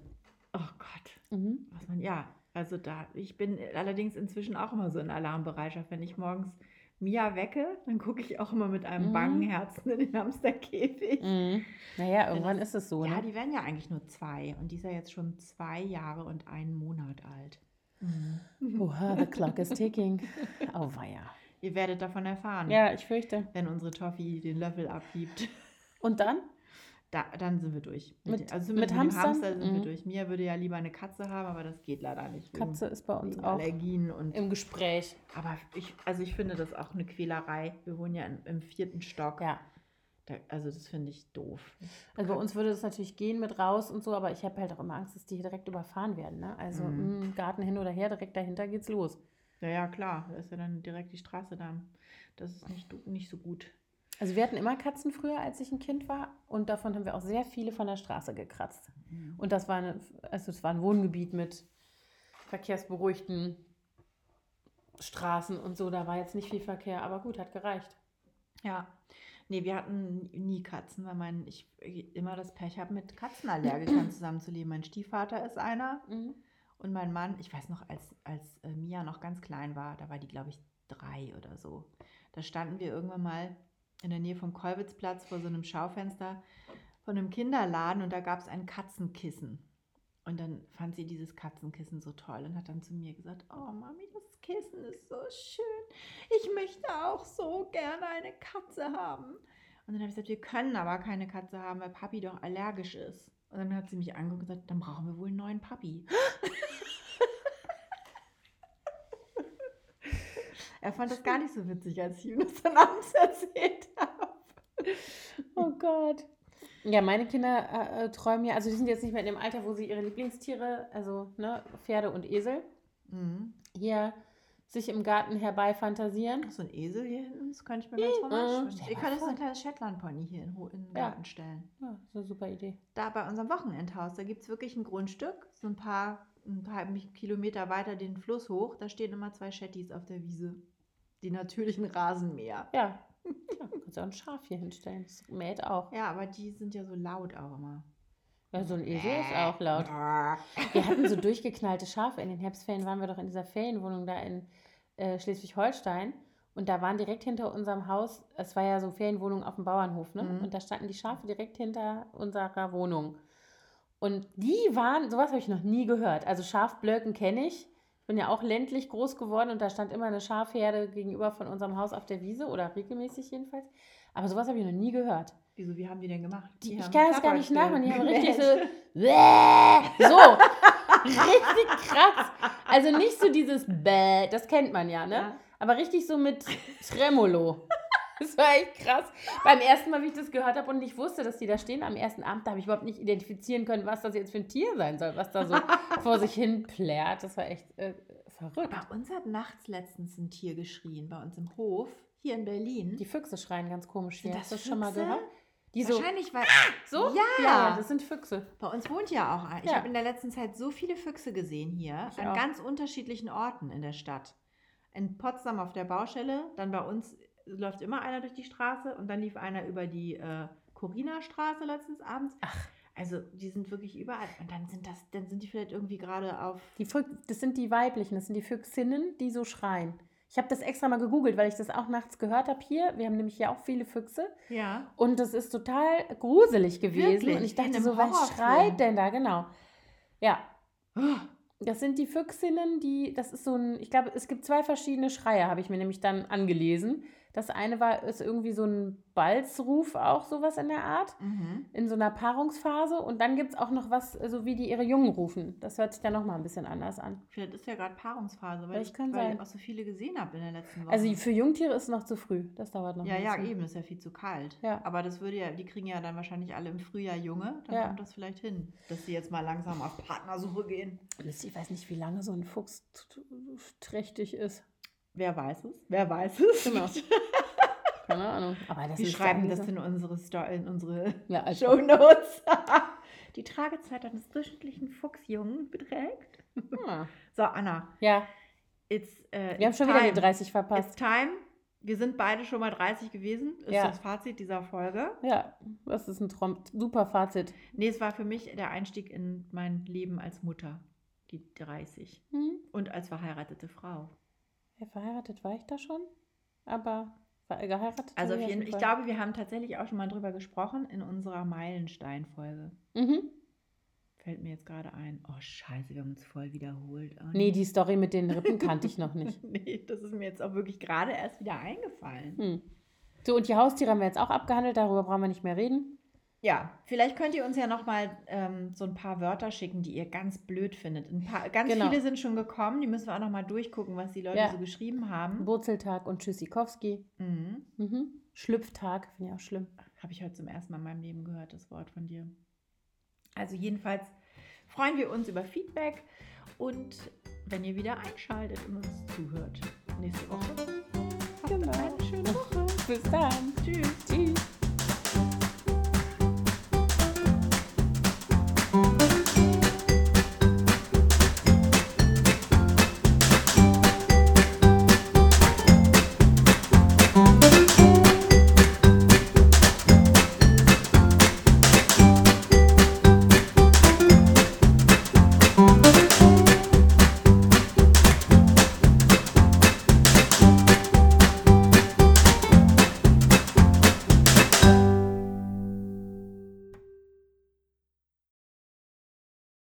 Speaker 2: Oh Gott.
Speaker 1: Mhm.
Speaker 2: Was man, ja, also da, ich bin allerdings inzwischen auch immer so in Alarmbereitschaft. Wenn ich morgens Mia wecke, dann gucke ich auch immer mit einem
Speaker 1: Mhm.
Speaker 2: bangen Herzen in den Hamsterkäfig.
Speaker 1: Mhm. Naja, irgendwann ist es so.
Speaker 2: Ja,
Speaker 1: Ne?
Speaker 2: die werden ja eigentlich nur zwei und die ist ja jetzt schon zwei Jahre und einen Monat alt. Mhm.
Speaker 1: Oha, [laughs] the clock is ticking. Oh weia.
Speaker 2: Ihr werdet davon erfahren,
Speaker 1: Ja, ich fürchte.
Speaker 2: wenn unsere Toffee den Löffel abgibt.
Speaker 1: Und dann?
Speaker 2: Da, dann sind wir durch.
Speaker 1: Mit-
Speaker 2: den- also
Speaker 1: mit
Speaker 2: mit dem
Speaker 1: Hamstern?
Speaker 2: Hamster sind wir
Speaker 1: Mhm.
Speaker 2: durch. Mia würde ja lieber eine Katze haben, aber das geht leider nicht.
Speaker 1: Katze ist bei uns auch
Speaker 2: Allergien und
Speaker 1: im Gespräch.
Speaker 2: Aber ich, also ich finde das auch eine Quälerei. Wir wohnen ja in, im vierten Stock.
Speaker 1: Ja.
Speaker 2: Da, also das finde ich doof.
Speaker 1: Also bei uns würde das natürlich gehen mit raus und so, aber ich habe halt auch immer Angst, dass die hier direkt überfahren werden. Ne? Also
Speaker 2: Mhm.
Speaker 1: mh, Garten hin oder her, direkt dahinter geht's los.
Speaker 2: Ja, ja, klar. Da ist ja dann direkt die Straße dann. Das ist nicht, nicht so gut.
Speaker 1: Also wir hatten immer Katzen früher, als ich ein Kind war und davon haben wir auch sehr viele von der Straße gekratzt. Und das war, eine, also es war ein Wohngebiet mit verkehrsberuhigten Straßen und so. Da war jetzt nicht viel Verkehr, aber gut, hat gereicht.
Speaker 2: Ja. Nee, wir hatten nie Katzen, weil mein, ich immer das Pech habe, mit Katzenallergikern [clears throat] zusammenzuleben. Mein Stiefvater ist einer
Speaker 1: Mhm.
Speaker 2: und mein Mann, ich weiß noch, als, als äh, Mia noch ganz klein war, da war die, glaube ich, drei oder so. Da standen wir irgendwann mal in der Nähe vom Kolwitzplatz vor so einem Schaufenster von einem Kinderladen und da gab es ein Katzenkissen. Und dann fand sie dieses Katzenkissen so toll und hat dann zu mir gesagt, oh Mami, das Kissen ist so schön. Ich möchte auch so gerne eine Katze haben. Und dann habe ich gesagt, wir können aber keine Katze haben, weil Papi doch allergisch ist. Und dann hat sie mich angeguckt und gesagt, dann brauchen wir wohl einen neuen Papi. [laughs] er fand das gar nicht so witzig, als ich ihm das dann abends [laughs] erzählt habe.
Speaker 1: Oh Gott. Ja, meine Kinder äh, äh, träumen ja, also die sind jetzt nicht mehr in dem Alter, wo sie ihre Lieblingstiere, also ne, Pferde und Esel,
Speaker 2: Mhm.
Speaker 1: hier sich im Garten herbeifantasieren.
Speaker 2: Ach, so ein Esel hier hinten, das könnte ich mir ganz
Speaker 1: Mhm.
Speaker 2: romantisch
Speaker 1: Stell
Speaker 2: Ihr
Speaker 1: mal
Speaker 2: könnt so ein kleines Shetland-Pony hier in, in den
Speaker 1: Ja.
Speaker 2: Garten stellen.
Speaker 1: Ja, das ist eine super Idee.
Speaker 2: Da bei unserem Wochenendhaus, da gibt es wirklich ein Grundstück, so ein paar, ein paar Kilometer weiter den Fluss hoch, da stehen immer zwei Shetties auf der Wiese. Die natürlichen Rasenmäher.
Speaker 1: Ja. ja kannst du auch ein Schaf hier hinstellen. Das mäht auch.
Speaker 2: Ja, aber die sind ja so laut auch immer.
Speaker 1: Ja, so ein Esel ist auch laut. Wir hatten so durchgeknallte Schafe. In den Herbstferien waren wir doch in dieser Ferienwohnung da in äh, Schleswig-Holstein. Und da waren direkt hinter unserem Haus, es war ja so Ferienwohnung auf dem Bauernhof, ne?
Speaker 2: Mhm.
Speaker 1: Und da standen die Schafe direkt hinter unserer Wohnung. Und die waren, sowas habe ich noch nie gehört. Also Schafblöcken kenne ich. Ich bin ja auch ländlich groß geworden und da stand immer eine Schafherde gegenüber von unserem Haus auf der Wiese oder regelmäßig jedenfalls. Aber sowas habe ich noch nie gehört.
Speaker 2: Wieso, wie haben die denn gemacht?
Speaker 1: Die, ich
Speaker 2: haben
Speaker 1: kann das gar nicht nachmachen. Die haben [laughs] richtig so. so. Richtig krass. Also nicht so dieses Bäh, das kennt man ja, ne?
Speaker 2: Ja.
Speaker 1: Aber richtig so mit Tremolo. [laughs] Das war echt krass. Beim ersten Mal, wie ich das gehört habe und nicht wusste, dass die da stehen am ersten Abend, da habe ich überhaupt nicht identifizieren können, was das jetzt für ein Tier sein soll, was da so [laughs] vor sich hin plärt. Das war echt äh, verrückt.
Speaker 2: Bei uns hat nachts letztens ein Tier geschrien, bei uns im Hof, hier in Berlin.
Speaker 1: Die Füchse schreien ganz komisch hier. Hast du
Speaker 2: das
Speaker 1: schon mal gehört? Die so,
Speaker 2: Wahrscheinlich, weil
Speaker 1: so?
Speaker 2: Ja.
Speaker 1: ja, das sind Füchse.
Speaker 2: bei uns wohnt ja auch ein. Ich
Speaker 1: Ja.
Speaker 2: habe in der letzten Zeit so viele Füchse gesehen hier,
Speaker 1: Ich
Speaker 2: an
Speaker 1: auch.
Speaker 2: ganz unterschiedlichen Orten in der Stadt. In Potsdam auf der Baustelle, dann bei uns läuft immer einer durch die Straße und dann lief einer über die äh, Corina-Straße letztens abends.
Speaker 1: Ach.
Speaker 2: Also die sind wirklich überall. Und dann sind das, dann sind die vielleicht irgendwie gerade auf.
Speaker 1: Die Füch das sind die weiblichen, das sind die Füchsinnen, die so schreien. Ich habe das extra mal gegoogelt, weil ich das auch nachts gehört habe hier. Wir haben nämlich hier auch viele Füchse.
Speaker 2: Ja.
Speaker 1: Und das ist total gruselig gewesen.
Speaker 2: Wirklich?
Speaker 1: Und ich dachte so, was schreit denn da? Genau. Ja,
Speaker 2: Oh,
Speaker 1: das sind die Füchsinnen, die, das ist so ein, ich glaube, es gibt zwei verschiedene Schreie, habe ich mir nämlich dann angelesen. Das eine war, ist irgendwie so ein Balzruf, auch sowas in der Art,
Speaker 2: Mhm.
Speaker 1: in so einer Paarungsphase. Und dann gibt es auch noch was, so wie die ihre Jungen rufen. Das hört sich dann nochmal ein bisschen anders an.
Speaker 2: Vielleicht ist ja gerade Paarungsphase, weil,
Speaker 1: Vielleicht
Speaker 2: ich,
Speaker 1: kann
Speaker 2: weil
Speaker 1: sein.
Speaker 2: ich auch so viele gesehen habe in der letzten Woche.
Speaker 1: Also für Jungtiere ist es noch zu früh. Das dauert noch
Speaker 2: ja,
Speaker 1: ein
Speaker 2: ja,
Speaker 1: bisschen.
Speaker 2: eben, ist ja viel zu kalt.
Speaker 1: Ja.
Speaker 2: Aber das würde ja, die kriegen ja dann wahrscheinlich alle im Frühjahr Junge. Dann
Speaker 1: Ja.
Speaker 2: kommt das vielleicht hin, dass sie jetzt mal langsam auf Partnersuche gehen.
Speaker 1: Ich weiß nicht, wie lange so ein Fuchs trächtig ist.
Speaker 2: Wer weiß es? Wer weiß es?
Speaker 1: Genau. [laughs] Keine Ahnung. Aber das
Speaker 2: Wir schreiben das in unsere, Sto in unsere
Speaker 1: Ja, also,
Speaker 2: Show Notes. [laughs] Die Tragezeit eines durchschnittlichen Fuchsjungen beträgt.
Speaker 1: ah.
Speaker 2: So, Anna,
Speaker 1: Ja,
Speaker 2: it's, äh,
Speaker 1: wir haben
Speaker 2: it's
Speaker 1: schon wieder
Speaker 2: time.
Speaker 1: die 30
Speaker 2: It's
Speaker 1: verpasst.
Speaker 2: time. Wir sind beide schon mal 30 gewesen, ist
Speaker 1: Ja.
Speaker 2: das Fazit dieser Folge.
Speaker 1: Ja, das ist ein Traum. super Fazit.
Speaker 2: Nee, es war für mich der Einstieg in mein Leben als Mutter, die 30.
Speaker 1: Hm?
Speaker 2: Und als verheiratete Frau.
Speaker 1: Ja, verheiratet war ich da schon, aber geheiratet.
Speaker 2: Also jeden, ich glaube, wir haben tatsächlich auch schon mal drüber gesprochen in unserer Meilenstein-Folge.
Speaker 1: Mhm.
Speaker 2: Fällt mir jetzt gerade ein. Oh, scheiße, wir haben uns voll wiederholt. Oh,
Speaker 1: Nee, die Story mit den Rippen kannte ich noch [laughs] nicht.
Speaker 2: nee, das ist mir jetzt auch wirklich gerade erst wieder eingefallen.
Speaker 1: Hm. So, und die Haustiere haben wir jetzt auch abgehandelt, darüber brauchen wir nicht mehr reden.
Speaker 2: Ja, vielleicht könnt ihr uns ja nochmal ähm, so ein paar Wörter schicken, die ihr ganz blöd findet. Ein paar, ganz
Speaker 1: Genau.
Speaker 2: viele sind schon gekommen, die müssen wir auch nochmal durchgucken, was die Leute
Speaker 1: Ja.
Speaker 2: so geschrieben haben.
Speaker 1: Wurzeltag und Tschüssikowski.
Speaker 2: Mhm.
Speaker 1: Mhm. Schlüpftag, finde ich auch schlimm.
Speaker 2: Habe ich heute zum ersten Mal in meinem Leben gehört, das Wort von dir. Also jedenfalls freuen wir uns über Feedback und wenn ihr wieder einschaltet und uns zuhört. Nächste Woche. Habt
Speaker 1: Genau.
Speaker 2: eine schöne Woche.
Speaker 1: Bis dann.
Speaker 2: Tschüss.